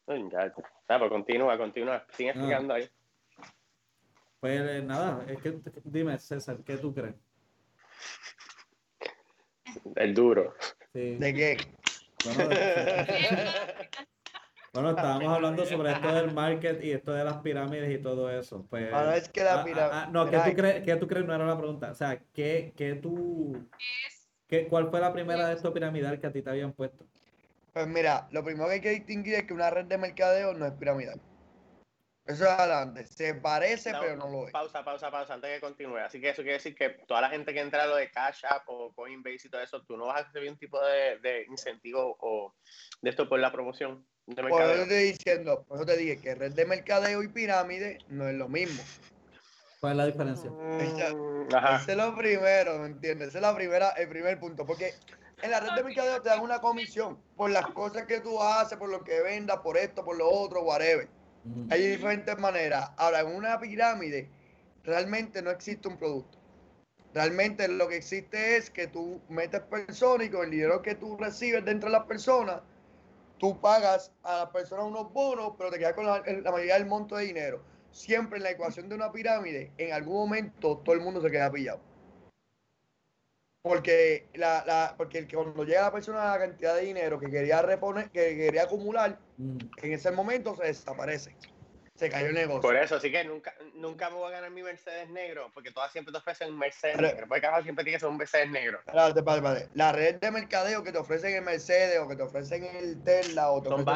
Ya, sea, pues continúa, continúa, sigue explicando ahí. pues eh, nada, es que, dime César, ¿qué tú crees? El duro. Sí, ¿De qué? bueno, bueno, estábamos hablando sobre esto del market y esto de las pirámides y todo eso. Pues, Ahora es que la ah, pirámide. ah, ah, no, ¿qué tú, crees, ¿qué tú crees? No era la pregunta. O sea, ¿qué, qué tú, Es qué, ¿cuál fue la primera de estos piramidal que a ti te habían puesto? Pues mira, lo primero que hay que distinguir es que una red de mercadeo no es piramidal. Eso es adelante. Se parece, No, pero no lo es. Pausa, pausa, pausa, antes de que continúe. Así que eso quiere decir que toda la gente que entra a lo de Cash App o Coinbase y todo eso, tú no vas a recibir un tipo de, de incentivo o de esto por la promoción de Por eso te mercadeo. estoy diciendo, por eso te dije que red de mercadeo y pirámide no es lo mismo. ¿Cuál es la diferencia? Mm. Ese es lo primero, ¿me entiendes? Ese es la primera, el primer punto. Porque en la red de mercadeo te dan una comisión por las cosas que tú haces, por lo que vendas, por esto, por lo otro, whatever. Hay diferentes maneras. Ahora, en una pirámide realmente no existe un producto. Realmente lo que existe es que tú metes personas y con el dinero que tú recibes dentro de las personas, tú pagas a las personas unos bonos, pero te quedas con la, la mayoría del monto de dinero. Siempre en la ecuación de una pirámide, en algún momento todo el mundo se queda pillado. Porque, la, la, porque cuando llega la persona la cantidad de dinero que quería reponer, que quería acumular, Ujú. en ese momento se desaparece. Se cayó el negocio. Por eso, así que nunca, nunca me voy a ganar mi Mercedes negro, porque todas siempre te ofrecen un Mercedes Pero- negro. Porque cada siempre tiene que ser un Mercedes negro. Espérate, espérate, espérate. La red de mercadeo que te ofrecen el Mercedes o que te ofrecen el Tesla o te Son ofrecen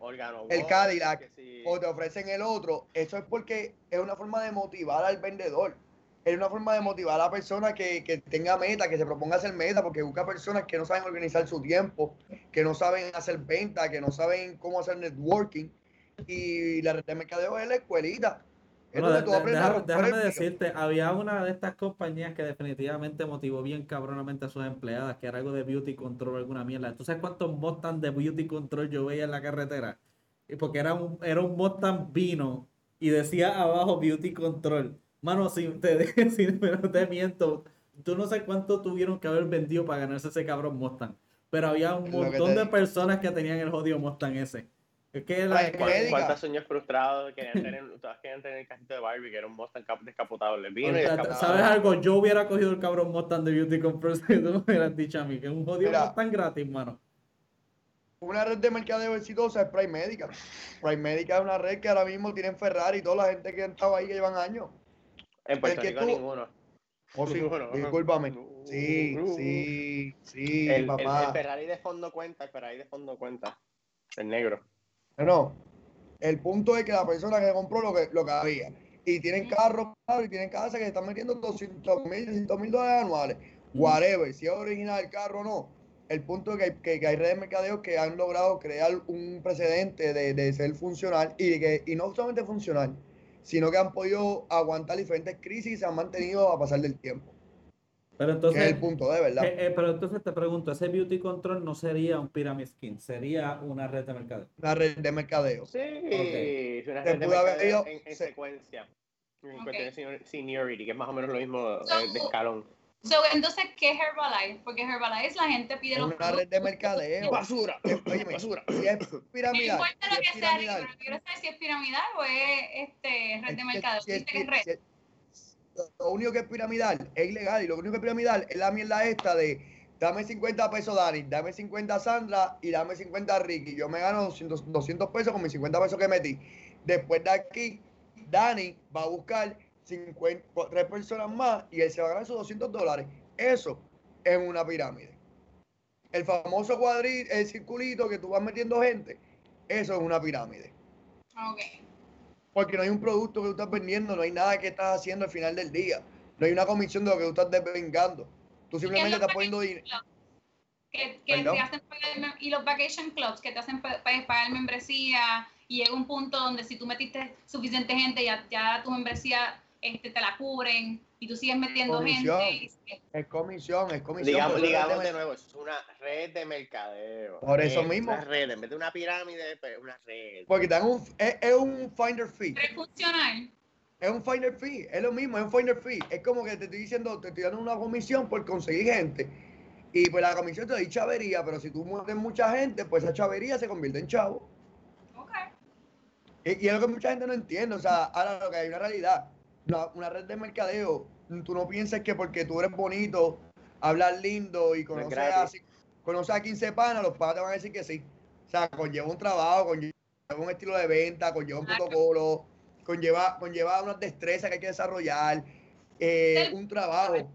varias. el, Cadillac, sí. o te ofrecen el otro, eso es porque es una forma de motivar al vendedor. Es una forma de motivar a la persona que, que tenga meta, que se proponga hacer meta, porque busca personas que no saben organizar su tiempo, que no saben hacer venta, que no saben cómo hacer networking. Y la red de mercadeo es la escuelita. Es Bueno, de- de- déjame, decirte, había una de estas compañías que definitivamente motivó bien cabronamente a sus empleadas, que era algo de beauty control, alguna mierda. ¿Tú sabes cuántos Mustang de beauty control yo veía en la carretera? Porque era un, era un Mustang vino y decía abajo beauty control. Mano, si te, si no te miento, tú no sé cuánto tuvieron que haber vendido para ganarse ese cabrón Mustang. Pero había un montón de digo. personas que tenían el jodido Mustang ese. Es que la, Ay, ¿Cuán- médica. ¿Cuántos sueños frustrados querían tener, todas querían tener el cajito de Barbie, que era un Mustang cap- descapotable? Vino y descapotable. ¿Sabes algo? Yo hubiera cogido el cabrón Mustang de Beauty Control si tú me hubieras dicho a mí que es un jodido Mira. Mustang gratis, mano. Una red de mercadeo exitosa es Prime Medical. Prime Medical es una red que ahora mismo tienen Ferrari y toda la gente que ha estado ahí que llevan años. En Puerto Rico tú- ninguno. Oh, sí, Ninguno. discúlpame. Sí, sí, sí, El, papá. el Ferrari de fondo cuenta, el Ferrari de fondo cuenta. El negro. No, no. El punto es que la persona que compró lo que, lo que había. Y tienen carros claro, y tienen casas que se están metiendo 200 mil, 300 mil dólares anuales. Whatever, si es original el carro o no. El punto es que hay, que, que hay redes de mercadeo que han logrado crear un precedente de, de ser funcional y, de que, y no solamente funcional, sino que han podido aguantar diferentes crisis y se han mantenido a pasar del tiempo. Pero Que es entonces, el punto, de verdad. eh, eh, pero entonces te pregunto, ese Beauty Control no sería un Pyramid Skin, sería una red de mercado. Una red de mercadeo. Sí, Ok. es una red de mercadeo en, en se- secuencia. En Ok. cuestión de senior- seniority, que es más o menos lo mismo eh, So- de escalón. So, entonces, ¿qué es Herbalife? Porque Herbalife la gente pide Es los una productos. red de mercadeo. ¡Basura! Óyeme, ¡Basura! Si es No piramidal, importa si lo es que sea, Rico, piramidal, pero quiero saber si es piramidal o es este, red Es de que mercado. si es que es red. si es- Lo único que es piramidal es ilegal y lo único que es piramidal es la mierda esta de dame 50 pesos Dani, dame 50 Sandra y dame 50 Ricky. Yo me gano 200, 200 pesos con mis 50 pesos que metí. Después de aquí, Dani va a buscar 50, tres personas más y él se va a ganar esos 200 dólares. Eso es una pirámide. El famoso cuadrito, el circulito que tú vas metiendo gente, eso es una pirámide. Ok. Porque no hay un producto que tú estás vendiendo, no hay nada que estás haciendo al final del día. No hay una comisión de lo que tú estás devengando. Tú simplemente estás poniendo dinero. Que, te hacen pagar, y los vacation clubs que te hacen pa- pa- pagar membresía y llega un punto donde si tú metiste suficiente gente ya, ya tu membresía este, te la cubren y tú sigues metiendo Comisión. gente. y- Es comisión, es comisión. Digamos, digamos es de de- nuevo, es una red de mercadeo. Por eso Es mismo. Una red, en vez de una pirámide, pues una red. Porque te dan un, es, es un finder fee. Es funcional. Es un finder fee. Es lo mismo, es un finder fee. Es como que te estoy diciendo, te estoy dando una comisión por conseguir gente. Y pues la comisión te doy chavería, pero si tú mueves mucha gente, pues esa chavería se convierte en chavo. Ok. Y, y es lo que mucha gente no entiende. O sea, ahora lo que hay una realidad. Una, una red de mercadeo, tú no pienses que porque tú eres bonito, hablas lindo y conoces a, conoces a 15 panas, los panas te van a decir que sí. O sea, conlleva un trabajo, conlleva un estilo de venta, conlleva un Claro. protocolo, conlleva, conlleva unas destrezas que hay que desarrollar, eh, un trabajo.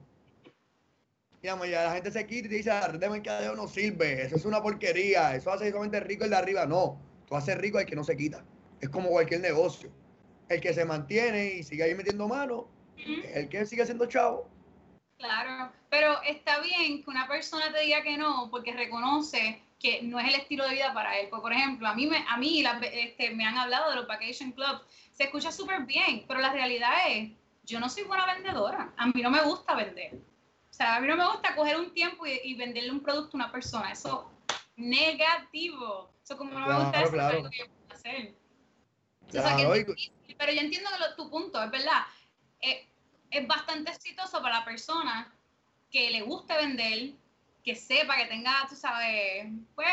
Digamos, ya la gente se quita y te dice, la red de mercadeo no sirve, eso es una porquería, eso hace solamente rico el de arriba. No, tú haces rico el que no se quita. Es como cualquier negocio. El que se mantiene y sigue ahí metiendo mano, el que sigue siendo chavo. Claro, pero está bien que una persona te diga que no porque reconoce que no es el estilo de vida para él. Pues, por ejemplo, a mí, me, a mí este, me han hablado de los vacation clubs, se escucha súper bien, pero la realidad es, yo no soy buena vendedora, a mí no me gusta vender. O sea, a mí no me gusta coger un tiempo y, y venderle un producto a una persona, eso negativo. Eso como no me gusta eso, es que yo puedo hacer. O sea, que Claro, es y- difícil, pero yo entiendo lo- tu punto, es verdad. Eh, es bastante exitoso para la persona que le guste vender, que sepa, que tenga, tú sabes, pues,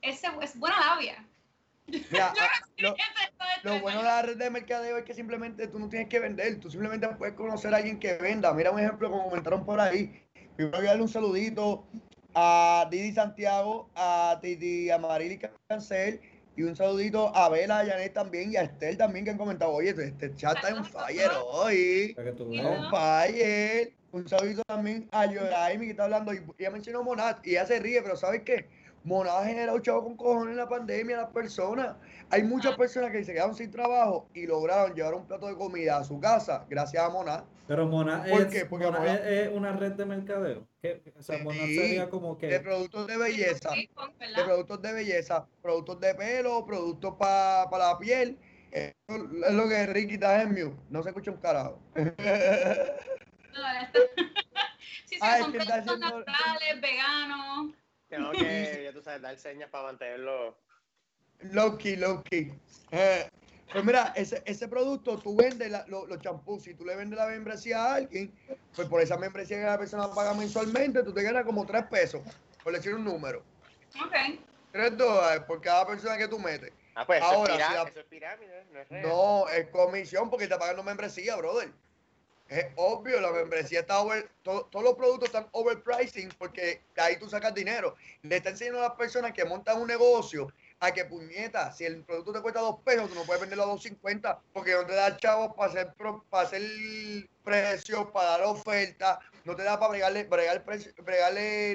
ese, es buena labia. Mira, ah, lo, bueno de la red de mercadeo es que simplemente tú no tienes que vender, tú simplemente puedes conocer a alguien que venda. Mira un ejemplo como comentaron por ahí. Primero voy a darle un saludito a Didi Santiago, a Titi Amarili Cancel y un saludito a Bela, a Janet también y a Estel también que han comentado, oye, este chat está en fire hoy. Para que tú Sí, veas. On fire. Un saludito también a Yoraimi que está hablando. Y ella mencionó Monad y ella se ríe, pero ¿sabes qué? Monad ha generado chavo con cojones en la pandemia a las personas. Hay muchas personas que se quedaron sin trabajo y lograron llevar un plato de comida a su casa gracias a Monad. Pero Mona, ¿Por es, qué? Porque Mona Mona- es, una red de mercadeo. O sea, Mona Sí, sería como De que. productos de belleza. De productos de belleza, productos de pelo, productos para la piel. Eso es lo que Ricky está en mute. No se escucha un carajo. No, sí, sí, Ah, son productos haciendo- naturales, veganos. Tengo que, ya tú sabes, dar señas para mantenerlo. Low key, low key. Eh, pues mira, ese, ese producto tú vendes la- lo- los champús. Si tú le vendes la membresía a alguien, pues por esa membresía que la persona paga mensualmente, tú te ganas como 3 pesos, por decir un número. Ok. 3 dólares por cada persona que tú metes. Ah, pues eso, Ahora, es, pirá- si la- eso es pirámide, no es real. No, es comisión porque está pagando membresía, brother. Es obvio, la membresía está over, to- todos los productos están overpricing porque de ahí tú sacas dinero. Le está enseñando a las personas que montan un negocio a que puñeta, si el producto te cuesta dos pesos, tú no puedes venderlo a 2.50 porque no te da chavos para hacer, para hacer precios, para dar ofertas, no te da para bregarle, bregar precio-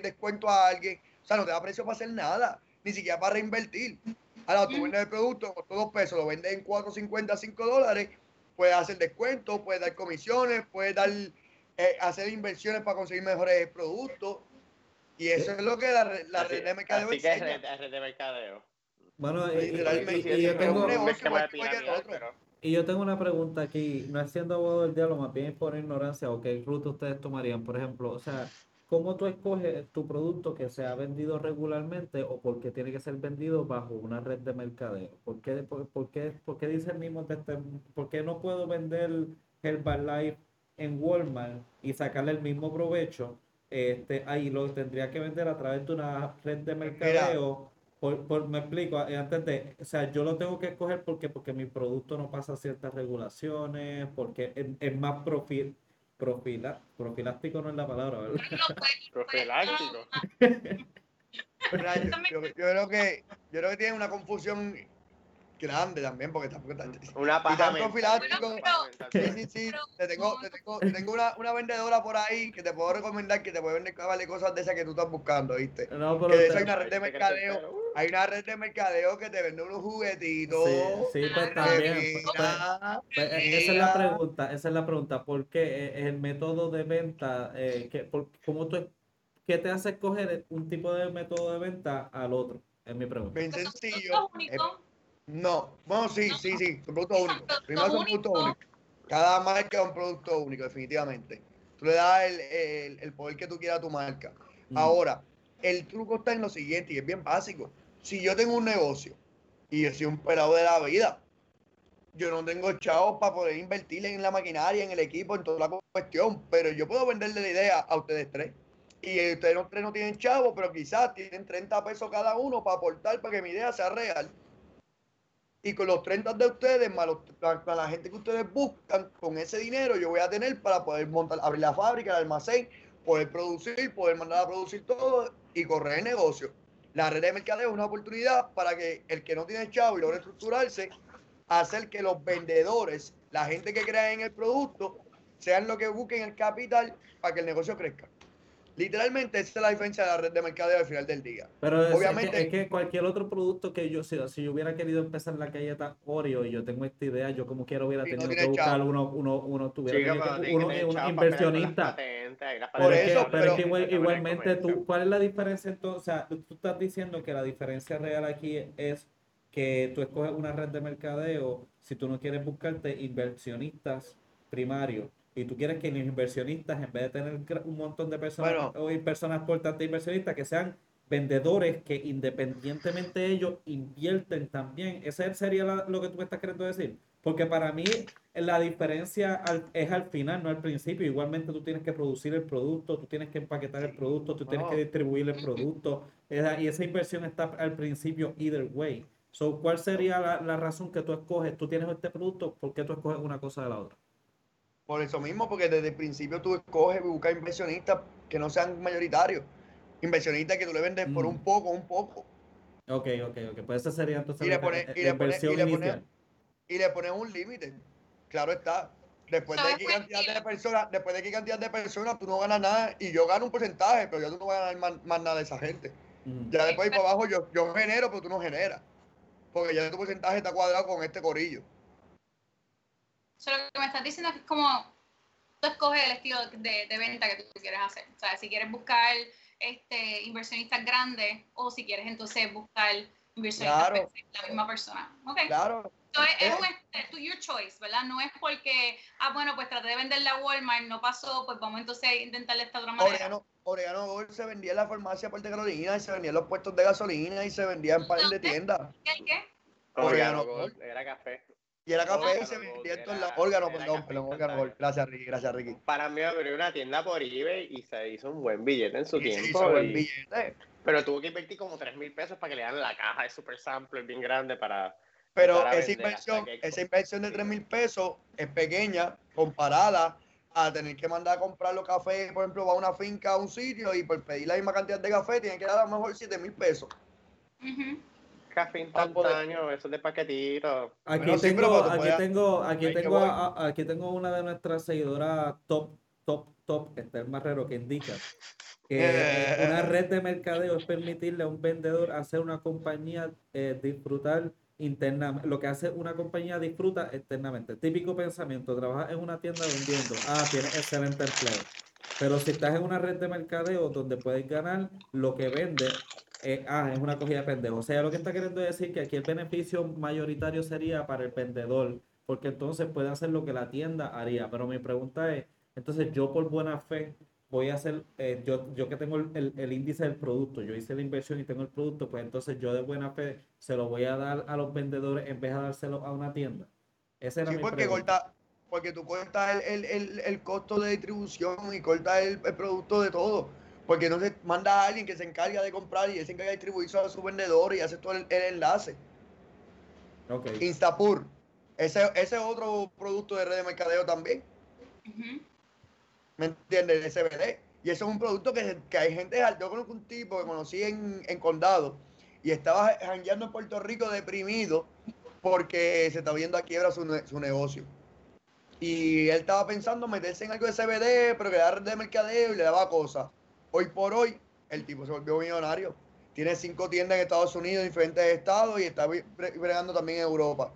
descuento a alguien, o sea, no te da precio para hacer nada, ni siquiera para reinvertir. Ahora, tú vendes el producto por dos pesos, lo vendes en 4.50, 5 dólares, puedes hacer descuentos, puedes dar comisiones, puedes dar, eh, hacer inversiones para conseguir mejores productos. Y eso es lo que la, la Así- red de mercadeo Así que es red, red de mercadeo. Bueno, y, yo tengo, y yo una pregunta aquí, no es siendo abogado del diablo, más bien por ignorancia, o qué ruta ustedes tomarían, por ejemplo, o sea, ¿cómo tú escoges tu producto que se ha vendido regularmente o porque tiene que ser vendido bajo una red de mercadeo? ¿Por qué, por, por qué, por qué dice el mismo, de este- por qué no puedo vender Herbalife en Walmart y sacarle el mismo provecho? Este, ahí lo tendría que vender a través de una red de mercadeo. Por, por- me explico, eh, antes de, o sea, yo lo tengo que escoger porque, porque mi producto no pasa ciertas regulaciones, porque es, es más profil, profila, profiláctico no es la palabra, ¿verdad? Lo puedes- Profiláctico. Yo, yo- yo creo que, yo creo que tiene una confusión grande también, porque tampoco está. Una paja mental, una paja mental. Sí, sí, sí. Te tengo, te tengo, te tengo una, una vendedora por ahí que te puedo recomendar que te puede vender vale, cosas de esas que tú estás buscando, ¿viste? No, Que pero de eso te- hay una red de que mercadeo. Hay una red de mercadeo que te vende unos juguetitos. sí, sí, pues Ah, también, que pues, pues, eh, esa es la pregunta, esa es la pregunta, ¿por qué eh, el método de venta, eh, que, por, cómo tú, qué te hace escoger un tipo de método de venta al otro? Es mi pregunta. Bien sencillo. No, bueno, sí, sí, sí, son productos únicos. productos Primero son productos únicos. únicos. Cada marca es un producto único, definitivamente. Tú le das el, el- el poder que tú quieras a tu marca. Mm. Ahora, el truco está en lo siguiente, y es bien básico. Si yo tengo un negocio y yo soy un pelado de la vida, yo no tengo chavos para poder invertir en la maquinaria, en el equipo, en toda la cuestión, pero yo puedo venderle la idea a ustedes tres. Y ustedes tres no tienen chavos, pero quizás tienen 30 pesos cada uno para aportar para que mi idea sea real. Y con los 30 de ustedes, más los- para la gente que ustedes buscan, con ese dinero yo voy a tener para poder montar, abrir la fábrica, el almacén, poder producir, poder mandar a producir todo y correr el negocio. La red de mercadeo es una oportunidad para que el que no tiene chavo y logra estructurarse, hacer que los vendedores, la gente que crea en el producto, sean los que busquen el capital para que el negocio crezca. Literalmente esa es la diferencia de la red de mercadeo al final del día. Pero es, Obviamente- es que, es que cualquier otro producto que yo, si, si yo hubiera querido empezar la galleta Oreo y yo tengo esta idea, yo como quiera hubiera Sí, no tenido que buscar chavo. uno, uno, uno tuviera tenido que- uno, inversionista. patentes, Por Pero es patentes que, eso, pero es que pero- igual- que a igualmente tú. ¿cuál es la diferencia entonces? O sea, tú estás diciendo que la diferencia real aquí es que tú escoges una red de mercadeo si tú no quieres buscarte inversionistas primarios y tú quieres que los inversionistas, en vez de tener un montón de personas Bueno. o personas portantes inversionistas, que sean vendedores que independientemente de ellos invierten también. ¿Ese sería la- lo que tú me estás queriendo decir? Porque para mí la diferencia al- es al final, no al principio. Igualmente tú tienes que producir el producto, tú tienes que empaquetar el producto, tú tienes que distribuir el producto. Esa- y esa inversión está al principio either way. So, ¿Cuál sería la, la razón que tú escoges? Tú tienes este producto, ¿por qué tú escoges una cosa de la otra? Por eso mismo, porque desde el principio tú escoges buscar inversionistas que no sean mayoritarios. Inversionistas que tú le vendes por Mm. un poco, un poco. Ok, ok, ok. Pues esa sería entonces Y le la, pone- la y le pone- inversión y le pone- inicial. Y le pones un límite. Claro está. Después de ¿Sabes qué cuál cantidad de personas, después de qué cantidad de personas, tú no ganas nada y yo gano un porcentaje, pero yo tú no vas a ganar más, más nada de esa gente. Ujú. Ya después ahí para abajo yo, yo genero, pero tú no generas. Porque ya tu porcentaje está cuadrado con este corillo. So, lo que me estás diciendo es que como tú escoges el estilo de, de venta que tú quieres hacer. O sea, si quieres buscar este, inversionistas grandes o si quieres entonces buscar inversionistas Claro. pequeños, la misma persona. Ok. Claro. So, es, es Eh. un este, to your choice, ¿verdad? No es porque, ah, bueno, pues traté de venderla a Walmart, no pasó, pues vamos entonces a intentar de esta otra manera. Orégano, orégano Gold se vendía en la farmacia Puerto Carolina y se vendía en los puestos de gasolina y se vendía en pares de tiendas. ¿Qué? ¿Qué? Gold. Gold, era café. Y era café y se vendía en todos. Órgano, perdón, perdón. Gracias, Ricky, gracias, Ricky. Para mí abrió una tienda por eBay y se hizo un buen billete en su Y se tiempo. hizo buen y- billete. Pero tuvo que invertir como 3 mil pesos para que le dan la caja de Super Sample bien grande para... Pero para esa inversión, esa inversión de 3 mil pesos es pequeña comparada a tener que mandar a comprar los cafés, por ejemplo, va a una finca a un sitio y por pedir la misma cantidad de café tiene que dar a lo mejor 7 mil pesos. Ujú. Café Ah, pues. instantáneo, esos de paquetito. Aquí Bueno, sí, tengo, tú aquí tengo, aquí tengo, a- aquí tengo una de nuestras seguidoras top, top, top, Esther Marrero, que indica que eh, una red de mercadeo es permitirle a un vendedor hacer una compañía eh, disfrutar internamente, lo que hace una compañía disfruta externamente. Típico pensamiento, trabajas en una tienda vendiendo, ah, tienes excelente empleo. Pero si estás en una red de mercadeo donde puedes ganar lo que vende, eh, ah, es una cogida de pendejo. O sea, lo que está queriendo decir que aquí el beneficio mayoritario sería para el vendedor, porque entonces puede hacer lo que la tienda haría. Pero mi pregunta es, entonces yo por buena fe voy a hacer, eh, yo, yo que tengo el, el- el índice del producto, yo hice la inversión y tengo el producto, pues entonces yo de buena fe se lo voy a dar a los vendedores en vez de dárselo a una tienda. Esa era Sí, mi porque, pregunta. corta, porque tú cortas el, el, el, el costo de distribución y cortas el, el producto de todo. Porque entonces manda a alguien que se encarga de comprar y él se encarga de distribuirlo a su vendedor y hace todo el, el enlace. Ok. Instapur. Ese, ese es otro producto de red de mercadeo también. ¿Me entiendes? El CBD. Y eso es un producto que, que hay gente. Yo conozco un tipo que conocí en, en Condado y estaba jangueando en Puerto Rico deprimido porque se estaba viendo a quiebra su, su negocio. Y él estaba pensando meterse en algo de CBD, pero que era red de mercadeo y le daba cosas. Hoy por hoy, el tipo se volvió millonario. Tiene cinco tiendas en Estados Unidos, en diferentes estados, y está bre- bregando también en Europa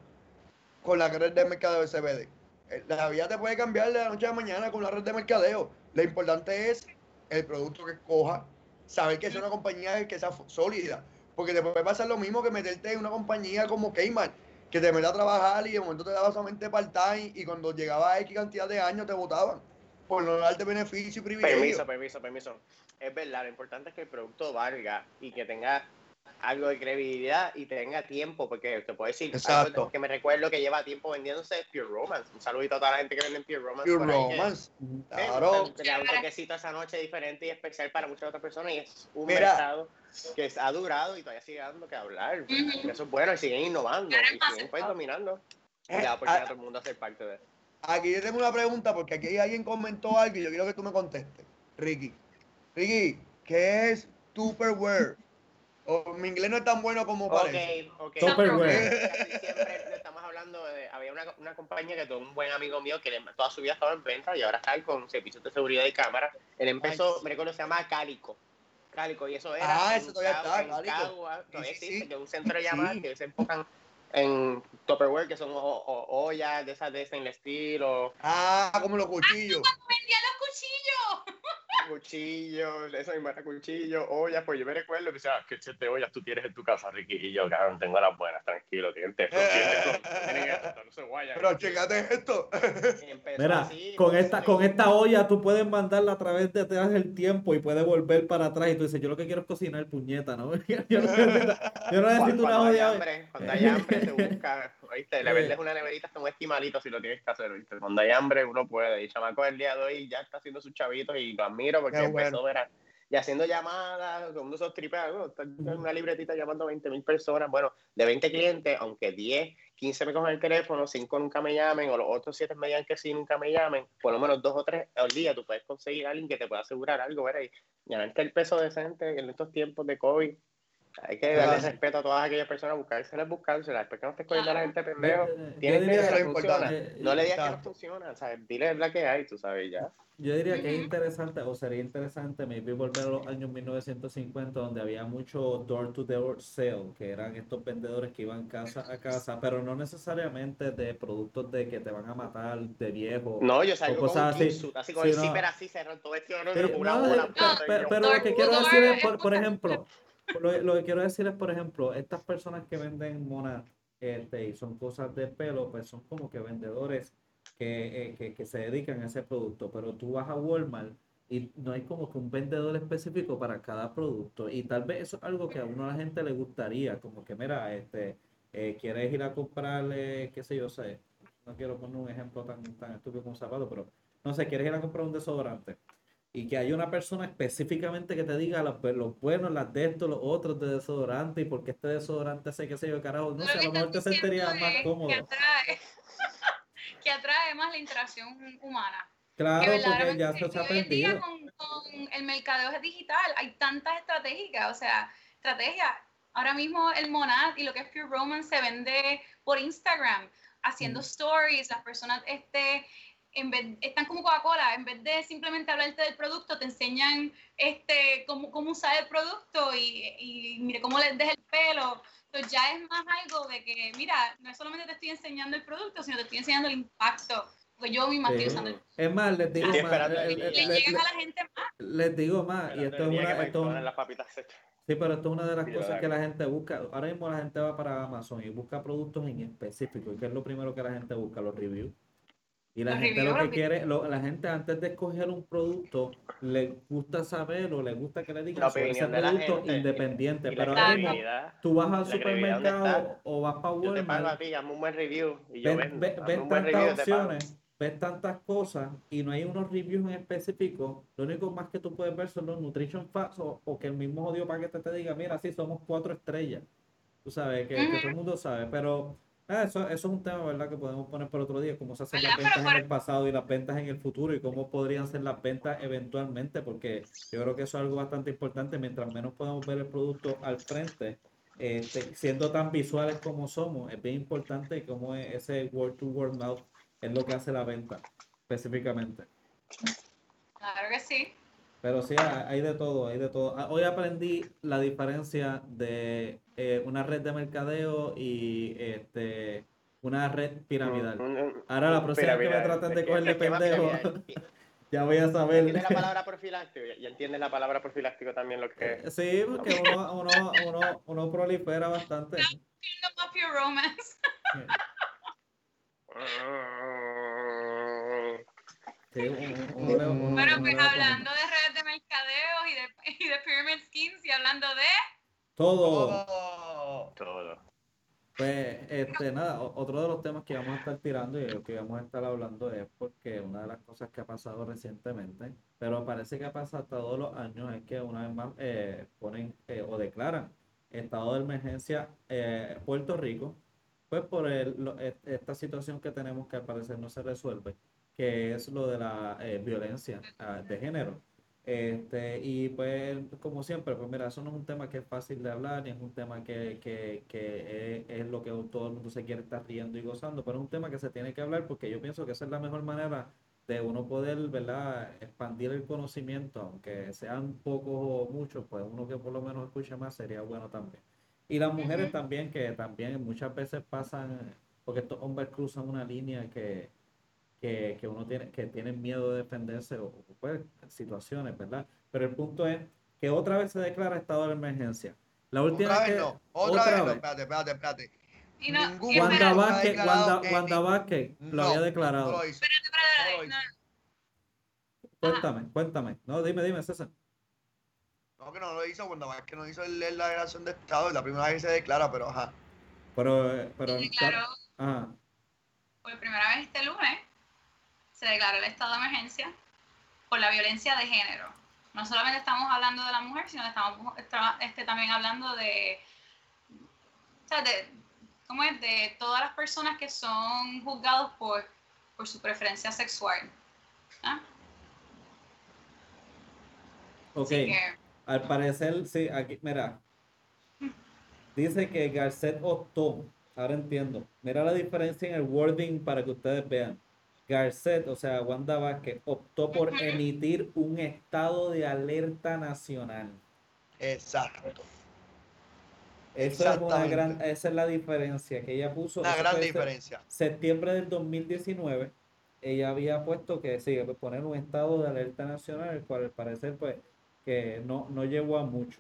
con la red de mercadeo de CBD. Eh, La vida te puede cambiar de la noche a la mañana con la red de mercadeo. Lo importante es el producto que escoja, saber que es una compañía que sea sólida. Porque te puede pasar lo mismo que meterte en una compañía como Kmart, que te mete a trabajar y de momento te daba solamente part-time y cuando llegaba a X cantidad de años te votaban por no darte beneficio y privilegio. Permiso, permiso, permiso. Es verdad, lo importante es que el producto valga y que tenga algo de credibilidad y tenga tiempo, porque te puedo decir, Exacto. que me recuerdo que lleva tiempo vendiéndose es Pure Romance. Un saludito a toda la gente que vende en Pure Romance. Pure que- Romance. Eh, Claro. Le da un toquecito esa noche diferente y especial para muchas otras personas y es un Mira. mercado que ha durado y todavía sigue dando que hablar. Eso es bueno y siguen innovando y siguen pues dominando. Y Eh, le da oportunidad a- a todo el mundo a ser parte de Aquí yo tengo una pregunta porque aquí alguien comentó algo y yo quiero que tú me contestes. Ricky. Ricky, ¿qué es Tupperware? O, mi inglés no es tan bueno como parece. Ok, ok. Tupperware. Siempre estamos hablando de, había una, una compañía que tuvo un buen amigo mío que toda su vida estaba en venta y ahora está con servicios de seguridad y cámara. Él empezó, Nice. me recuerdo, se llama Cálico. Cálico, y eso era. Ah, ese todavía está, Cálico. Cagua, todavía Sí, sí, existe, sí. que es un centro de llamadas Sí. que se enfocan en Tupperware, que son ollas de esas de stainless steel o Ah, como los cuchillos. Cuchillos. eso mismo era cuchillos, ollas, pues yo me recuerdo que decía, ah, ¿qué siete ollas tú tienes en tu casa, Ricky? Y yo, cabrón, tengo las buenas, tranquilo, tienen teflón, tienen esto, no se guayan. Pero chécate esto. Mira, así, con pues, esta, con esta olla tú puedes mandarla a través de atrás del tiempo y puedes volver para atrás. Y tú dices, yo lo que quiero es cocinar puñeta, ¿no? Yo no necesito, yo no necesito Cuando, una cuando hay olla. hambre, cuando hay hambre se busca, ¿oíste? Le vendes una neverita hasta un estimalito si lo tienes que hacer, ¿oíste? Cuando hay hambre uno puede. Y chamaco el día de hoy ya está haciendo sus chavitos y lo admiro porque Qué empezó, bueno. verá, y haciendo llamadas, con esos en una libretita llamando a 20 mil personas. Bueno, de 20 clientes, aunque 10, 15 me cogen el teléfono, 5 nunca me llamen, o los otros 7 me digan que sí, nunca me llamen, por lo menos 2 o 3 al día tú puedes conseguir a alguien que te pueda asegurar algo, ¿verdad? Y ganarte el peso decente en estos tiempos de COVID. Hay que darle Gracias. respeto a todas aquellas personas, buscárselas, buscárselas. Después que no estés cogiendo a la gente pendejo, tienes que Eso es lo funciona. importante. No le digas que no funciona, ¿sabes? Dile la que hay, tú sabes, ya. Yo diría que es interesante, o sería interesante, maybe volver a los años 1950, donde había mucho door-to-door sale, que eran estos vendedores que iban casa a casa, pero no necesariamente de productos de que te van a matar, de viejo. No, yo salgo con cosas un así. así con Sí, el no. zipper así cerrado, todo esto no, Sí, con una no, bola. puesta, pe- y yo- pero lo que quiero decir es, por, por ejemplo, lo, lo que quiero decir es, por ejemplo, estas personas que venden monas este, y son cosas de pelo, pues son como que vendedores que, eh, que, que se dedican a ese producto, pero tú vas a Walmart y no hay como que un vendedor específico para cada producto. Y tal vez eso es algo que a uno a la gente le gustaría, como que mira, este, eh, quieres ir a comprarle, qué sé yo, sé, no quiero poner un ejemplo tan, tan estúpido como un zapato, pero no sé, quieres ir a comprar un desodorante y que haya una persona específicamente que te diga los, los buenos, las de estos, los otros de desodorante y porque este desodorante hace qué sé yo, carajo, no sé, a que lo mejor te sentirías más cómodo. Que atrae, que atrae más la interacción humana. Claro, que porque ya se os ha perdido. con, con el mercadeo digital hay tantas estrategias, o sea, estrategias. Ahora mismo el Monad y lo que es Pure Romance se vende por Instagram, haciendo Mm. stories, las personas este, en vez, están como Coca-Cola, en vez de simplemente hablarte del producto, te enseñan este, cómo, cómo usar el producto y, y mire cómo les deja el pelo. Entonces ya es más algo de que, mira, no solamente te estoy enseñando el producto, sino te estoy enseñando el impacto. Porque yo misma estoy Sí. usando el Es más, les digo Estoy más, le- le- le le- llegan le- a la gente más. les digo más, y esto es una, esto es las papitas secas. Sí, pero esto es una de las Sí, cosas la que la gente busca. Ahora mismo la gente va para Amazon y busca productos en específico. ¿Y qué es lo primero que la gente busca? Los reviews. Y la Los gente reviews, lo que quiere, lo- la gente antes de escoger un producto, le gusta saber o le gusta que le digan sobre ese producto gente. independiente. Y la Pero ahora mismo tú vas al la credibilidad, ¿dónde supermercado o vas para Yo te pago a Walmart, ti, hazme un buen review y yo buen review y tantas pago. opciones, ves tantas cosas y no hay unos reviews en específico. Lo único más que tú puedes ver son los nutrition facts o, o que el mismo jodido paquete te diga, mira, sí, somos cuatro estrellas. Tú sabes, que, que Ujú. todo el mundo sabe, pero ah, eso, eso es un tema, ¿verdad? Que podemos poner por otro día, cómo se hacen las ventas en el pasado y las ventas en el futuro y cómo podrían ser las ventas eventualmente, porque yo creo que eso es algo bastante importante. Mientras menos podemos ver el producto al frente, este, siendo tan visuales como somos, es bien importante cómo es ese word to word mouth es lo que hace la venta específicamente. Claro que sí. Pero sí, hay de todo, hay de todo. Ah, Hoy aprendí la diferencia de eh, una red de mercadeo y este una red piramidal. Un- un- Ahora la próxima vez que me traten de Es que- coger de es que más pendejo, ya voy a ¿Entiendes saber. la palabra profiláctico? ¿Ya entiendes la palabra profiláctico también lo que es? Sí, porque uno, uno, uno, uno prolifera bastante. Romance. Sí, uno- uno uno- Bueno, uno pues hablando de mercadeos y de, y de Pyramid Schemes y hablando de... Todo. Todo. Pues, este, nada, otro de los temas que vamos a estar tirando y de lo que vamos a estar hablando es porque una de las cosas que ha pasado recientemente, pero parece que ha pasado todos los años, es que una vez más eh, ponen eh, o declaran estado de emergencia eh, Puerto Rico, pues por el, lo- e- esta situación que tenemos que al parecer no se resuelve, que es lo de la eh, violencia ah, de género. Este, y pues, como siempre, pues mira, eso no es un tema que es fácil de hablar, ni es un tema que, que, que es, es, lo que todo el mundo se quiere estar riendo y gozando, pero es un tema que se tiene que hablar porque yo pienso que esa es la mejor manera de uno poder, ¿verdad?, expandir el conocimiento, aunque sean pocos o muchos, pues uno que por lo menos escuche más sería bueno también. Y las mujeres también, que también muchas veces pasan, porque estos hombres cruzan una línea que que, que, uno tiene, que tienen miedo de defenderse o, pues, situaciones, ¿verdad? Pero el punto es que otra vez se declara estado de emergencia. La última otra vez no, otra, vez, no, espérate, espérate, espérate. Y no, Ningún Wanda Vázquez, declarado Wanda, Wanda Vázquez lo No, había declarado. lo hizo. espérate, espérate, No lo no, Cuéntame, cuéntame. No, dime, dime, César. No, que no lo hizo, Wanda Vázquez no hizo el- la declaración de Estado, es la primera vez que se declara, pero ajá. Pero, eh, pero, se declaró ajá. por primera vez este lunes, se declaró el estado de emergencia por la violencia de género. No solamente estamos hablando de la mujer, sino estamos este, también hablando de, o sea, de, ¿cómo es? de todas las personas que son juzgados por, por su preferencia sexual. ¿ah? Ok. Que, Al parecer, sí, aquí, mira. Dice que Garcet optó. Ahora entiendo. Mira la diferencia en el wording para que ustedes vean. Garcet, o sea, Wanda Vázquez, optó por emitir un estado de alerta nacional. Exacto. Eso es una Exactamente. gran, esa es la diferencia que ella puso. Una gran diferencia. septiembre del 2019, ella había puesto que sí, que poner un estado de alerta nacional, el cual al parecer, pues, que no, no llegó a mucho.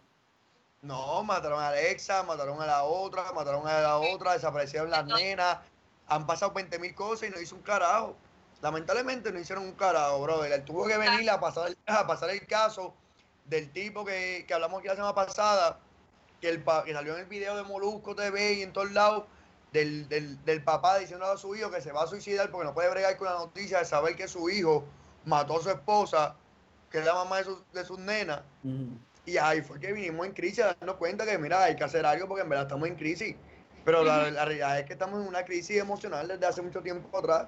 No, mataron a Alexa, mataron a la otra, mataron a la otra, desaparecieron las nenas. Han pasado 20 mil cosas y no hizo un carajo. Lamentablemente no hicieron un carajo, brother. Él tuvo que venir a pasar, a pasar el caso del tipo que, que hablamos aquí la semana pasada, que, el, que salió en el video de Molusco TV y en todos lados, del, del, del papá diciendo a su hijo que se va a suicidar porque no puede bregar con la noticia de saber que su hijo mató a su esposa, que es la mamá de, sus- de sus nenas. Y ahí fue que vinimos en crisis a darnos cuenta que, mira, hay que hacer algo porque en verdad estamos en crisis. Pero la, la realidad es que estamos en una crisis emocional desde hace mucho tiempo atrás.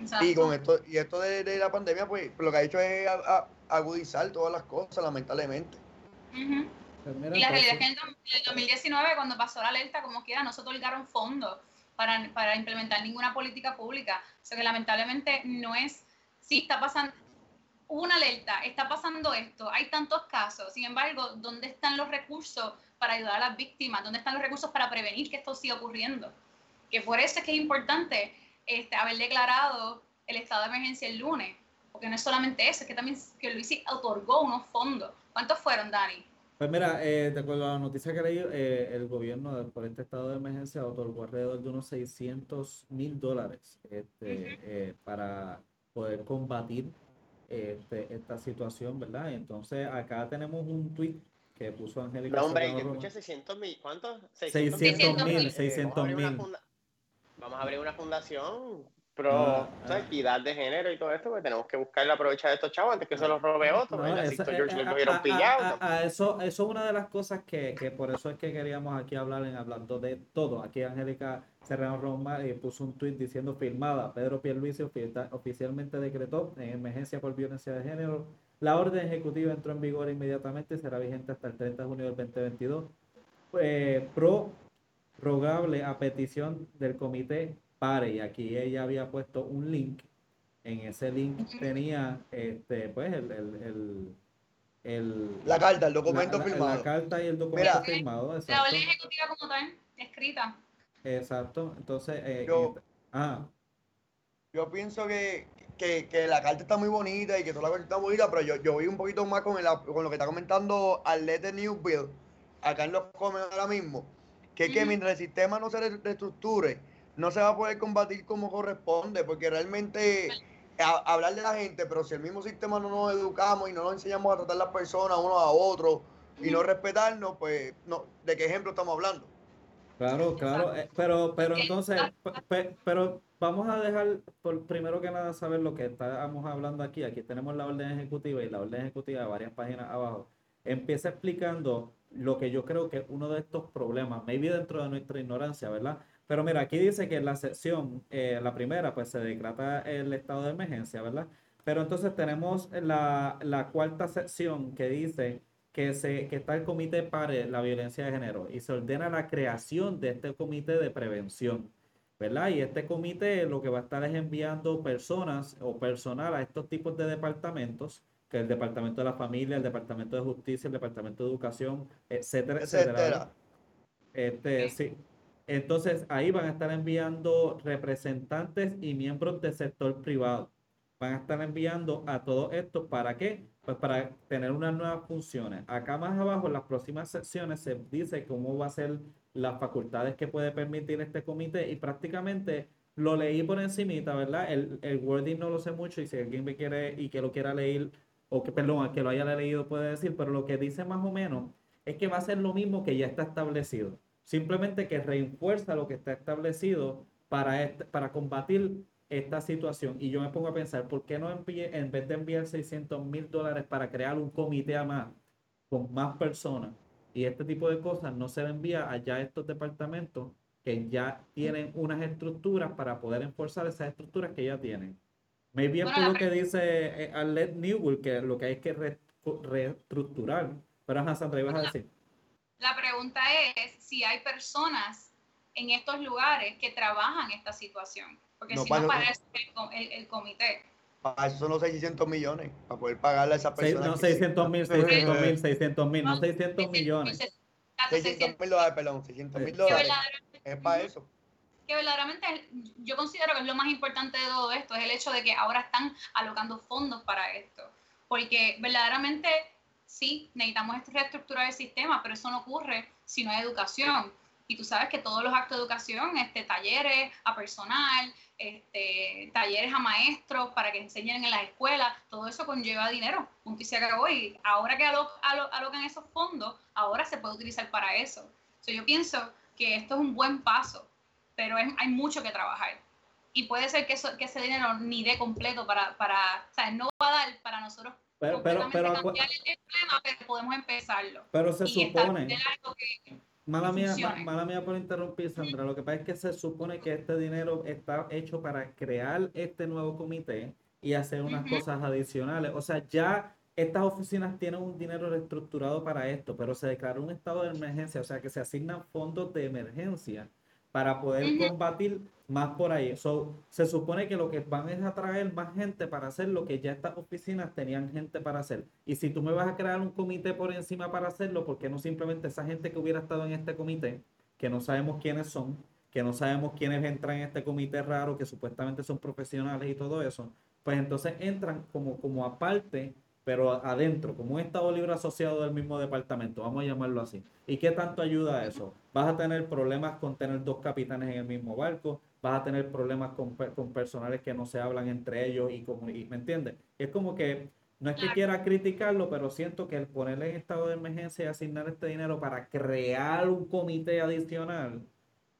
Exacto. Y con esto, y esto de, de la pandemia, pues lo que ha hecho es a- a- agudizar todas las cosas, lamentablemente. Y la realidad es que en el dom- en el 2019, cuando pasó la alerta, como quiera, no se otorgaron fondos para, para implementar ninguna política pública. O sea que lamentablemente no es, sí está pasando, hubo una alerta, está pasando esto, hay tantos casos, sin embargo, ¿dónde están los recursos para ayudar a las víctimas? ¿Dónde están los recursos para prevenir que esto siga ocurriendo? Que por eso es que es importante este, haber declarado el estado de emergencia el lunes, porque no es solamente eso, es que también que Luis otorgó unos fondos. ¿Cuántos fueron, Dani? Pues mira, eh, de acuerdo a la noticia que leí, eh, el gobierno de- por este estado de emergencia otorgó alrededor de unos 600 mil dólares este, eh, para poder combatir este, esta situación, ¿verdad? Entonces acá tenemos un tweet que puso Angélica No, hombre, que Roma. escuché 600 mil. ¿Cuántos? 600 mil, Eh, 600 vamos a abrir una mil. Vamos a abrir una fundación pro Ah, o sea, ah. equidad de género y todo esto, porque tenemos que buscarle aprovechar a estos chavos antes que se los robe otro. No, esa- estos George eh, lo a- cogieron a- pillado. a- eso, eso es una de las cosas que, que por eso es que queríamos aquí hablar en hablando de todo. Aquí Angélica Serrano Roma eh, puso un tweet diciendo firmada. Pedro Pierluisi ofi- oficialmente decretó en emergencia por violencia de género. La orden ejecutiva entró en vigor inmediatamente y será vigente hasta el 30 de junio del 2022. Eh, pro rogable a petición del comité PARE. Y aquí ella había puesto un link. En ese link tenía este pues el, el, el, el- La carta, el documento la- la- firmado. la carta y el documento Mira. firmado La exacto. orden ejecutiva como tal, escrita. exacto. Entonces eh, Yo- eh, ah. Yo pienso que, que, que la carta está muy bonita y que toda la cosa está bonita, pero yo, yo voy un poquito más con, el, con lo que está comentando Arlette Newbill acá en los comments ahora mismo, que es que mientras el sistema no se re- reestructure, no se va a poder combatir como corresponde, porque realmente a- hablar de la gente, pero si el mismo sistema no nos educamos y no nos enseñamos a tratar las personas unos a otros y no respetarnos, pues no, ¿de qué ejemplo estamos hablando? Claro, claro, eh, pero, pero entonces, pe- pe- pero vamos a dejar, por primero que nada, saber lo que estábamos hablando aquí. Aquí tenemos la orden ejecutiva y la orden ejecutiva de varias páginas abajo. Empieza explicando lo que yo creo que es uno de estos problemas, maybe dentro de nuestra ignorancia, ¿verdad? Pero mira, aquí dice que en la sección, eh, la primera, pues se decreta el estado de emergencia, ¿verdad? Pero entonces tenemos la, la cuarta sección que dice que, se, que está el comité para la violencia de género y se ordena la creación de este comité de prevención. ¿verdad? Y este comité lo que va a estar es enviando personas o personal a estos tipos de departamentos, que el Departamento de la Familia, el Departamento de Justicia, el Departamento de Educación, etcétera, etcétera. Este, sí. Entonces ahí van a estar enviando representantes y miembros del sector privado. Van a estar enviando a todo esto para qué? Pues para tener unas nuevas funciones. Acá más abajo, en las próximas secciones, se dice cómo va a ser las facultades que puede permitir este comité y prácticamente lo leí por encimita, ¿verdad? El, el wording no lo sé mucho y si alguien me quiere y que lo quiera leer o que, perdón, que lo haya leído puede decir, pero lo que dice más o menos es que va a ser lo mismo que ya está establecido. Simplemente que refuerza lo que está establecido para, este, para combatir esta situación. Y yo me pongo a pensar, ¿por qué no envíe, en vez de enviar 600 mil dólares para crear un comité a más, con más personas, y este tipo de cosas no se le envía allá a estos departamentos que ya tienen unas estructuras para poder enforzar esas estructuras que ya tienen? Me bien por lo que dice eh, Arlette Newell, que lo que hay que reestructurar. Pero, Ana Sandra, ibas a decir. La pregunta es si hay personas en estos lugares que trabajan esta situación. Porque si no, para eso el, el, comité. Para eso son los 600 millones, para poder pagarle a esa persona. No, 600 mil, 600 mil, 600 mil, no 600 millones. 600 mil dólares, perdón, 600 mil dólares. Es para eso que verdaderamente yo considero que es lo más importante de todo esto, es el hecho de que ahora están alocando fondos para esto. Porque verdaderamente sí, necesitamos reestructurar el sistema, pero eso no ocurre si no hay educación. Y tú sabes que todos los actos de educación, este, talleres a personal, este, talleres a maestros para que enseñen en las escuelas, todo eso conlleva dinero. Punto y se acabó. Y ahora que alocan esos fondos, ahora se puede utilizar para eso. yo pienso que esto es un buen paso, pero hay mucho que trabajar. Y puede ser que, eso, que ese dinero ni dé completo para, para, o sea, no va a dar para nosotros pero, pero, pero, cambiar el problema, pero podemos empezarlo. Pero se supone, Mala mía, mala mía por interrumpir, Sandra. Lo que pasa es que se supone que este dinero está hecho para crear este nuevo comité y hacer unas cosas adicionales. O sea, ya estas oficinas tienen un dinero reestructurado para esto, pero se declaró un estado de emergencia, o sea que se asignan fondos de emergencia para poder combatir más por ahí. So, se supone que lo que van es atraer más gente para hacer lo que ya estas oficinas tenían gente para hacer. Y si tú me vas a crear un comité por encima para hacerlo, ¿por qué no simplemente esa gente que hubiera estado en este comité, que no sabemos quiénes son, que no sabemos quiénes entran en este comité raro, que supuestamente son profesionales y todo eso, pues entonces entran como, como aparte pero adentro, como un Estado Libre asociado del mismo departamento, vamos a llamarlo así. ¿Y qué tanto ayuda a eso? Vas a tener problemas con tener dos capitanes en el mismo barco, vas a tener problemas con, con personales que no se hablan entre ellos y, y ¿me entiendes? Es como que no es que quiera criticarlo, pero siento que el ponerle en estado de emergencia y asignar este dinero para crear un comité adicional,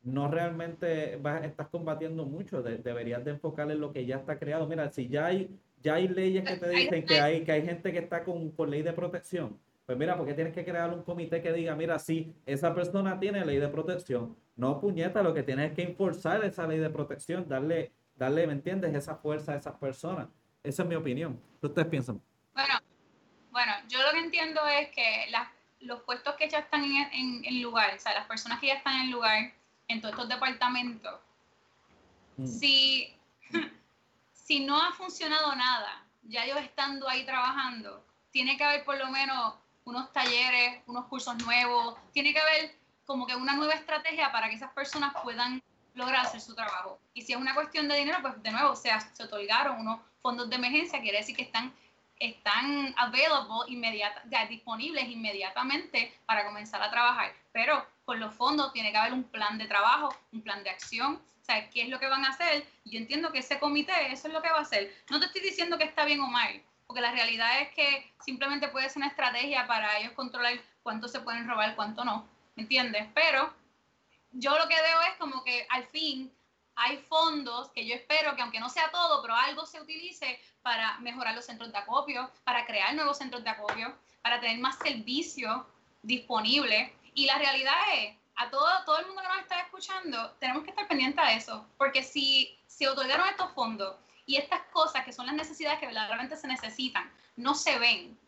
no realmente vas, estás combatiendo mucho. deberías de enfocar en lo que ya está creado. Mira, si ya hay ya hay leyes que te dicen que hay, que hay gente que está con, por ley de protección. Pues mira, porque tienes que crear un comité que diga, mira, sí, esa persona tiene ley de protección. No, puñeta, lo que tienes es que impulsar esa ley de protección, darle, darle, ¿me entiendes? Esa fuerza a esas personas. Esa es mi opinión. ¿Qué ustedes piensan? Bueno, bueno, yo lo que entiendo es que las, los puestos que ya están en, en, lugar, o sea, las personas que ya están en lugar en todos estos departamentos, mm. si si no ha funcionado nada, ya yo estando ahí trabajando, tiene que haber por lo menos unos talleres, unos cursos nuevos, tiene que haber como que una nueva estrategia para que esas personas puedan lograr hacer su trabajo. Y si es una cuestión de dinero, pues de nuevo, se, se otorgaron unos fondos de emergencia, quiere decir que están, están available, inmediata, ya, disponibles inmediatamente para comenzar a trabajar. Pero con los fondos tiene que haber un plan de trabajo, un plan de acción, qué es lo que van a hacer. Yo entiendo que ese comité, eso es lo que va a hacer. No te estoy diciendo que está bien o mal, porque la realidad es que simplemente puede ser una estrategia para ellos controlar cuánto se pueden robar, cuánto no, ¿me entiendes? Pero yo lo que veo es como que al fin hay fondos que yo espero que aunque no sea todo, pero algo se utilice para mejorar los centros de acopio, para crear nuevos centros de acopio, para tener más servicios disponibles. Y la realidad es, a todo, todo el mundo que nos está escuchando, tenemos que estar pendientes de eso, porque si se otorgaron estos fondos y estas cosas que son las necesidades que verdaderamente se necesitan, no se ven,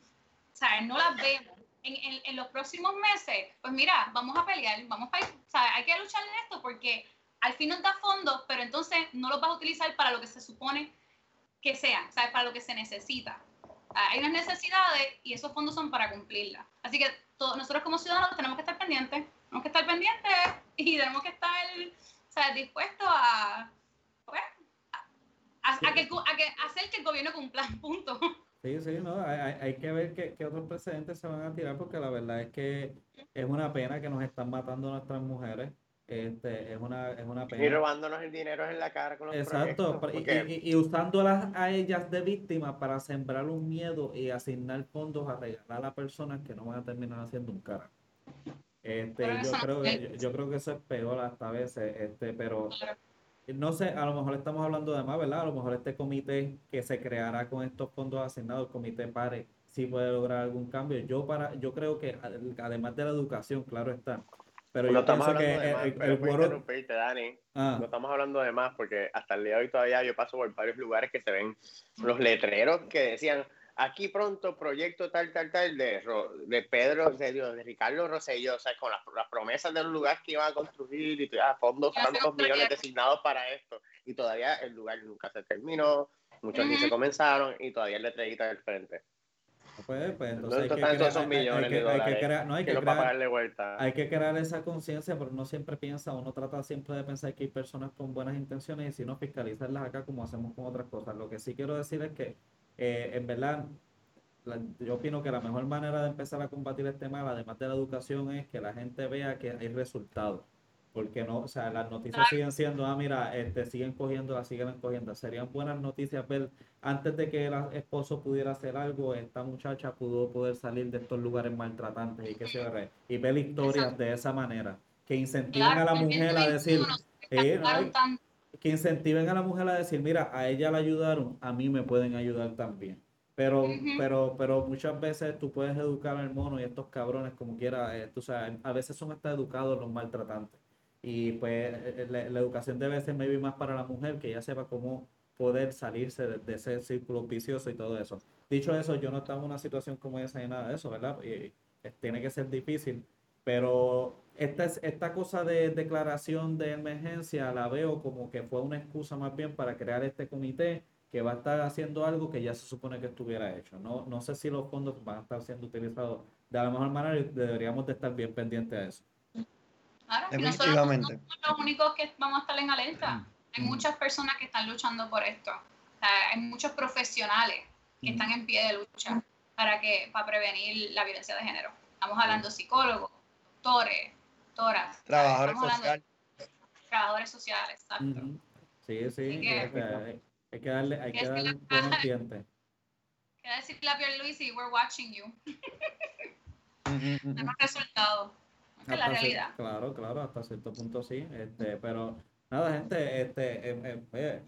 o sea, no las vemos. En, en, en los próximos meses, pues mira, vamos a pelear, vamos a, o sea, hay que luchar en esto porque al fin nos da fondos, pero entonces no los vas a utilizar para lo que se supone que sea, para lo que se necesita. Hay unas necesidades y esos fondos son para cumplirlas. Así que todos, nosotros como ciudadanos tenemos que estar pendientes, tenemos que estar pendientes y tenemos que estar o sea, dispuestos a, pues, a, a, que, a, que, hacer que el gobierno cumpla, punto. Sí, sí, no, hay, hay que ver qué, qué, otros precedentes se van a tirar porque la verdad es que es una pena que nos están matando a nuestras mujeres. Este, es, una, es una pena. Y robándonos el dinero en la cara con los Exacto, porque... y, y, y, usándolas a ellas de víctimas para sembrar un miedo y asignar fondos a regalar a personas que no van a terminar haciendo un cara. Este, yo, creo que, yo, creo que eso es peor hasta a veces, este, pero no sé, a lo mejor estamos hablando de más, ¿verdad? A lo mejor este comité que se creará con estos fondos asignados, el comité PARE, sí puede lograr algún cambio. Yo para, yo creo que además de la educación, claro está, pero no yo estamos pienso hablando que de más, el, el puedo Dani. Ah. No estamos hablando de más porque hasta el día de hoy todavía yo paso por varios lugares que se ven los letreros que decían aquí pronto proyecto tal, tal, tal de, Ro- de Pedro, de, Dios, de Ricardo Rosselló, o sea, con las, las promesas del lugar que iban a construir y ah, fondos, Y hace tantos millones designados para esto. Y todavía el lugar nunca se terminó, muchos ni se comenzaron y todavía el letrerito del frente. Pues, pues entonces ¿Dónde hay que, crear, hay- que- de hay que dólares crear- no, hay que no crear, vuelta? hay que crear esa conciencia, pero uno siempre piensa, uno trata siempre de pensar que hay personas con buenas intenciones y si no fiscalizarlas acá como hacemos con otras cosas. Lo que sí quiero decir es que, eh, en verdad, la- yo opino que la mejor manera de empezar a combatir este mal, además de la educación, es que la gente vea que hay resultados. Porque no, o sea, las noticias siguen siendo, ah, mira, este, siguen cogiendo, las siguen cogiendo. Serían buenas noticias ver, antes de que el esposo pudiera hacer algo, esta muchacha pudo poder salir de estos lugares maltratantes y que se ve, y ver historias Exacto. de esa manera, que incentiven Claro, a la mujer a decir, 2021 se eh. Que incentiven a la mujer a decir, mira, a ella la ayudaron, a mí me pueden ayudar también. Pero, pero, pero muchas veces tú puedes educar al mono y estos cabrones como quiera, eh, tú sabes, a veces son hasta educados los maltratantes. Y pues eh, la, la educación debe ser maybe más para la mujer, que ella sepa cómo poder salirse de, de ese círculo vicioso y todo eso. Dicho eso, yo no estaba en una situación como esa ni nada de eso, ¿verdad? Y, eh, tiene que ser difícil, pero esta, es- esta cosa de declaración de emergencia la veo como que fue una excusa más bien para crear este comité que va a estar haciendo algo que ya se supone que estuviera hecho. No, no sé si los fondos van a estar siendo utilizados de la mejor manera y deberíamos de estar bien pendientes a eso. Claro, y nosotros no somos los únicos que vamos a estar en alerta. Hay Mm. muchas personas que están luchando por esto. O sea, hay muchos profesionales que Mm. están en pie de lucha para que para prevenir la violencia de género. Estamos hablando de psicólogos, doctores, doctoras, Trabajadores sociales. de trabajadores sociales, exacto. Ujú. Sí, sí, Así que- hay, hay que darle, hay que darle la- buenos dientes. Quiero decirle a Pierluisi, we're watching you. Tenemos resultados. Esta es la realidad. Claro, claro, hasta cierto punto sí. Este, pero nada, gente, este, em, em, oye,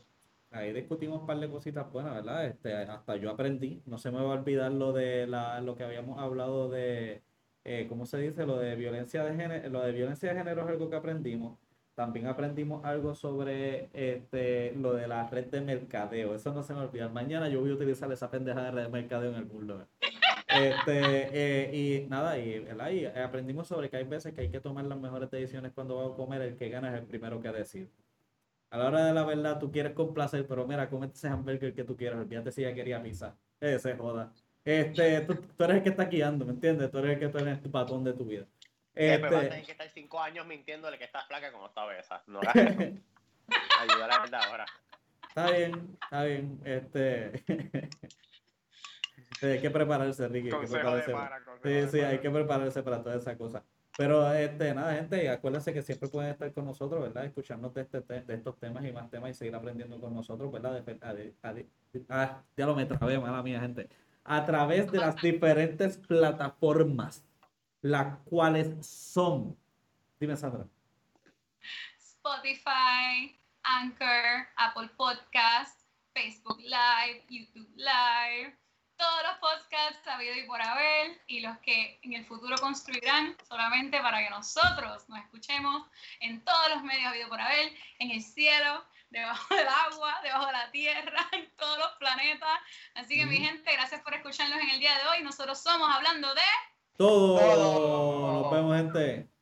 ahí discutimos un par de cositas buenas, ¿verdad? Este, hasta yo aprendí, no se me va a olvidar lo de la, lo que habíamos hablado de, eh, ¿cómo se dice? Lo de violencia de género, lo de violencia de género es algo que aprendimos. También aprendimos algo sobre este, lo de la red de mercadeo. Eso no se me olvida. Mañana yo voy a utilizar esa pendeja de red de mercadeo en el mundo. Este, eh, y nada, y, aprendimos sobre que hay veces que hay que tomar las mejores decisiones cuando vas a comer, el que gana es el primero que decide. A la hora de la verdad, tú quieres complacer, pero mira, comete ese hamburger que tú quieras, olvídate si ella quería pizza. Ese joda. Este, tú, tú eres el que está guiando, ¿me entiendes? Tú eres el que tú eres tu patrón de tu vida. Eh, pero vas a Este, tener que estar cinco años mintiéndole que estás flaca como está esa. No hagas eso. Ayuda a la verdad ahora. Está bien, está bien. Este, hay que prepararse, Ricky. Hay que prepararse. para, Sí, sí, hay que prepararse para toda esa cosa. Pero este, nada, gente, acuérdense que siempre pueden estar con nosotros, ¿verdad? Escucharnos de, este, te- de estos temas y más temas y seguir aprendiendo con nosotros, ¿verdad? De- a- de- a- ah, ya lo me trabé, mala mía, gente. A través de las diferentes plataformas, las cuales son. Dime, Sandra. Spotify, Anchor, Apple Podcast, Facebook Live, YouTube Live, todos los podcasts habido y por haber y los que en el futuro construirán solamente para que nosotros nos escuchemos en todos los medios habido por haber, en el cielo, debajo del agua, debajo de la tierra, en todos los planetas. Así que mi gente, gracias por escucharnos en el día de hoy. Nosotros somos hablando de... Todo. Todo. Nos vemos, gente.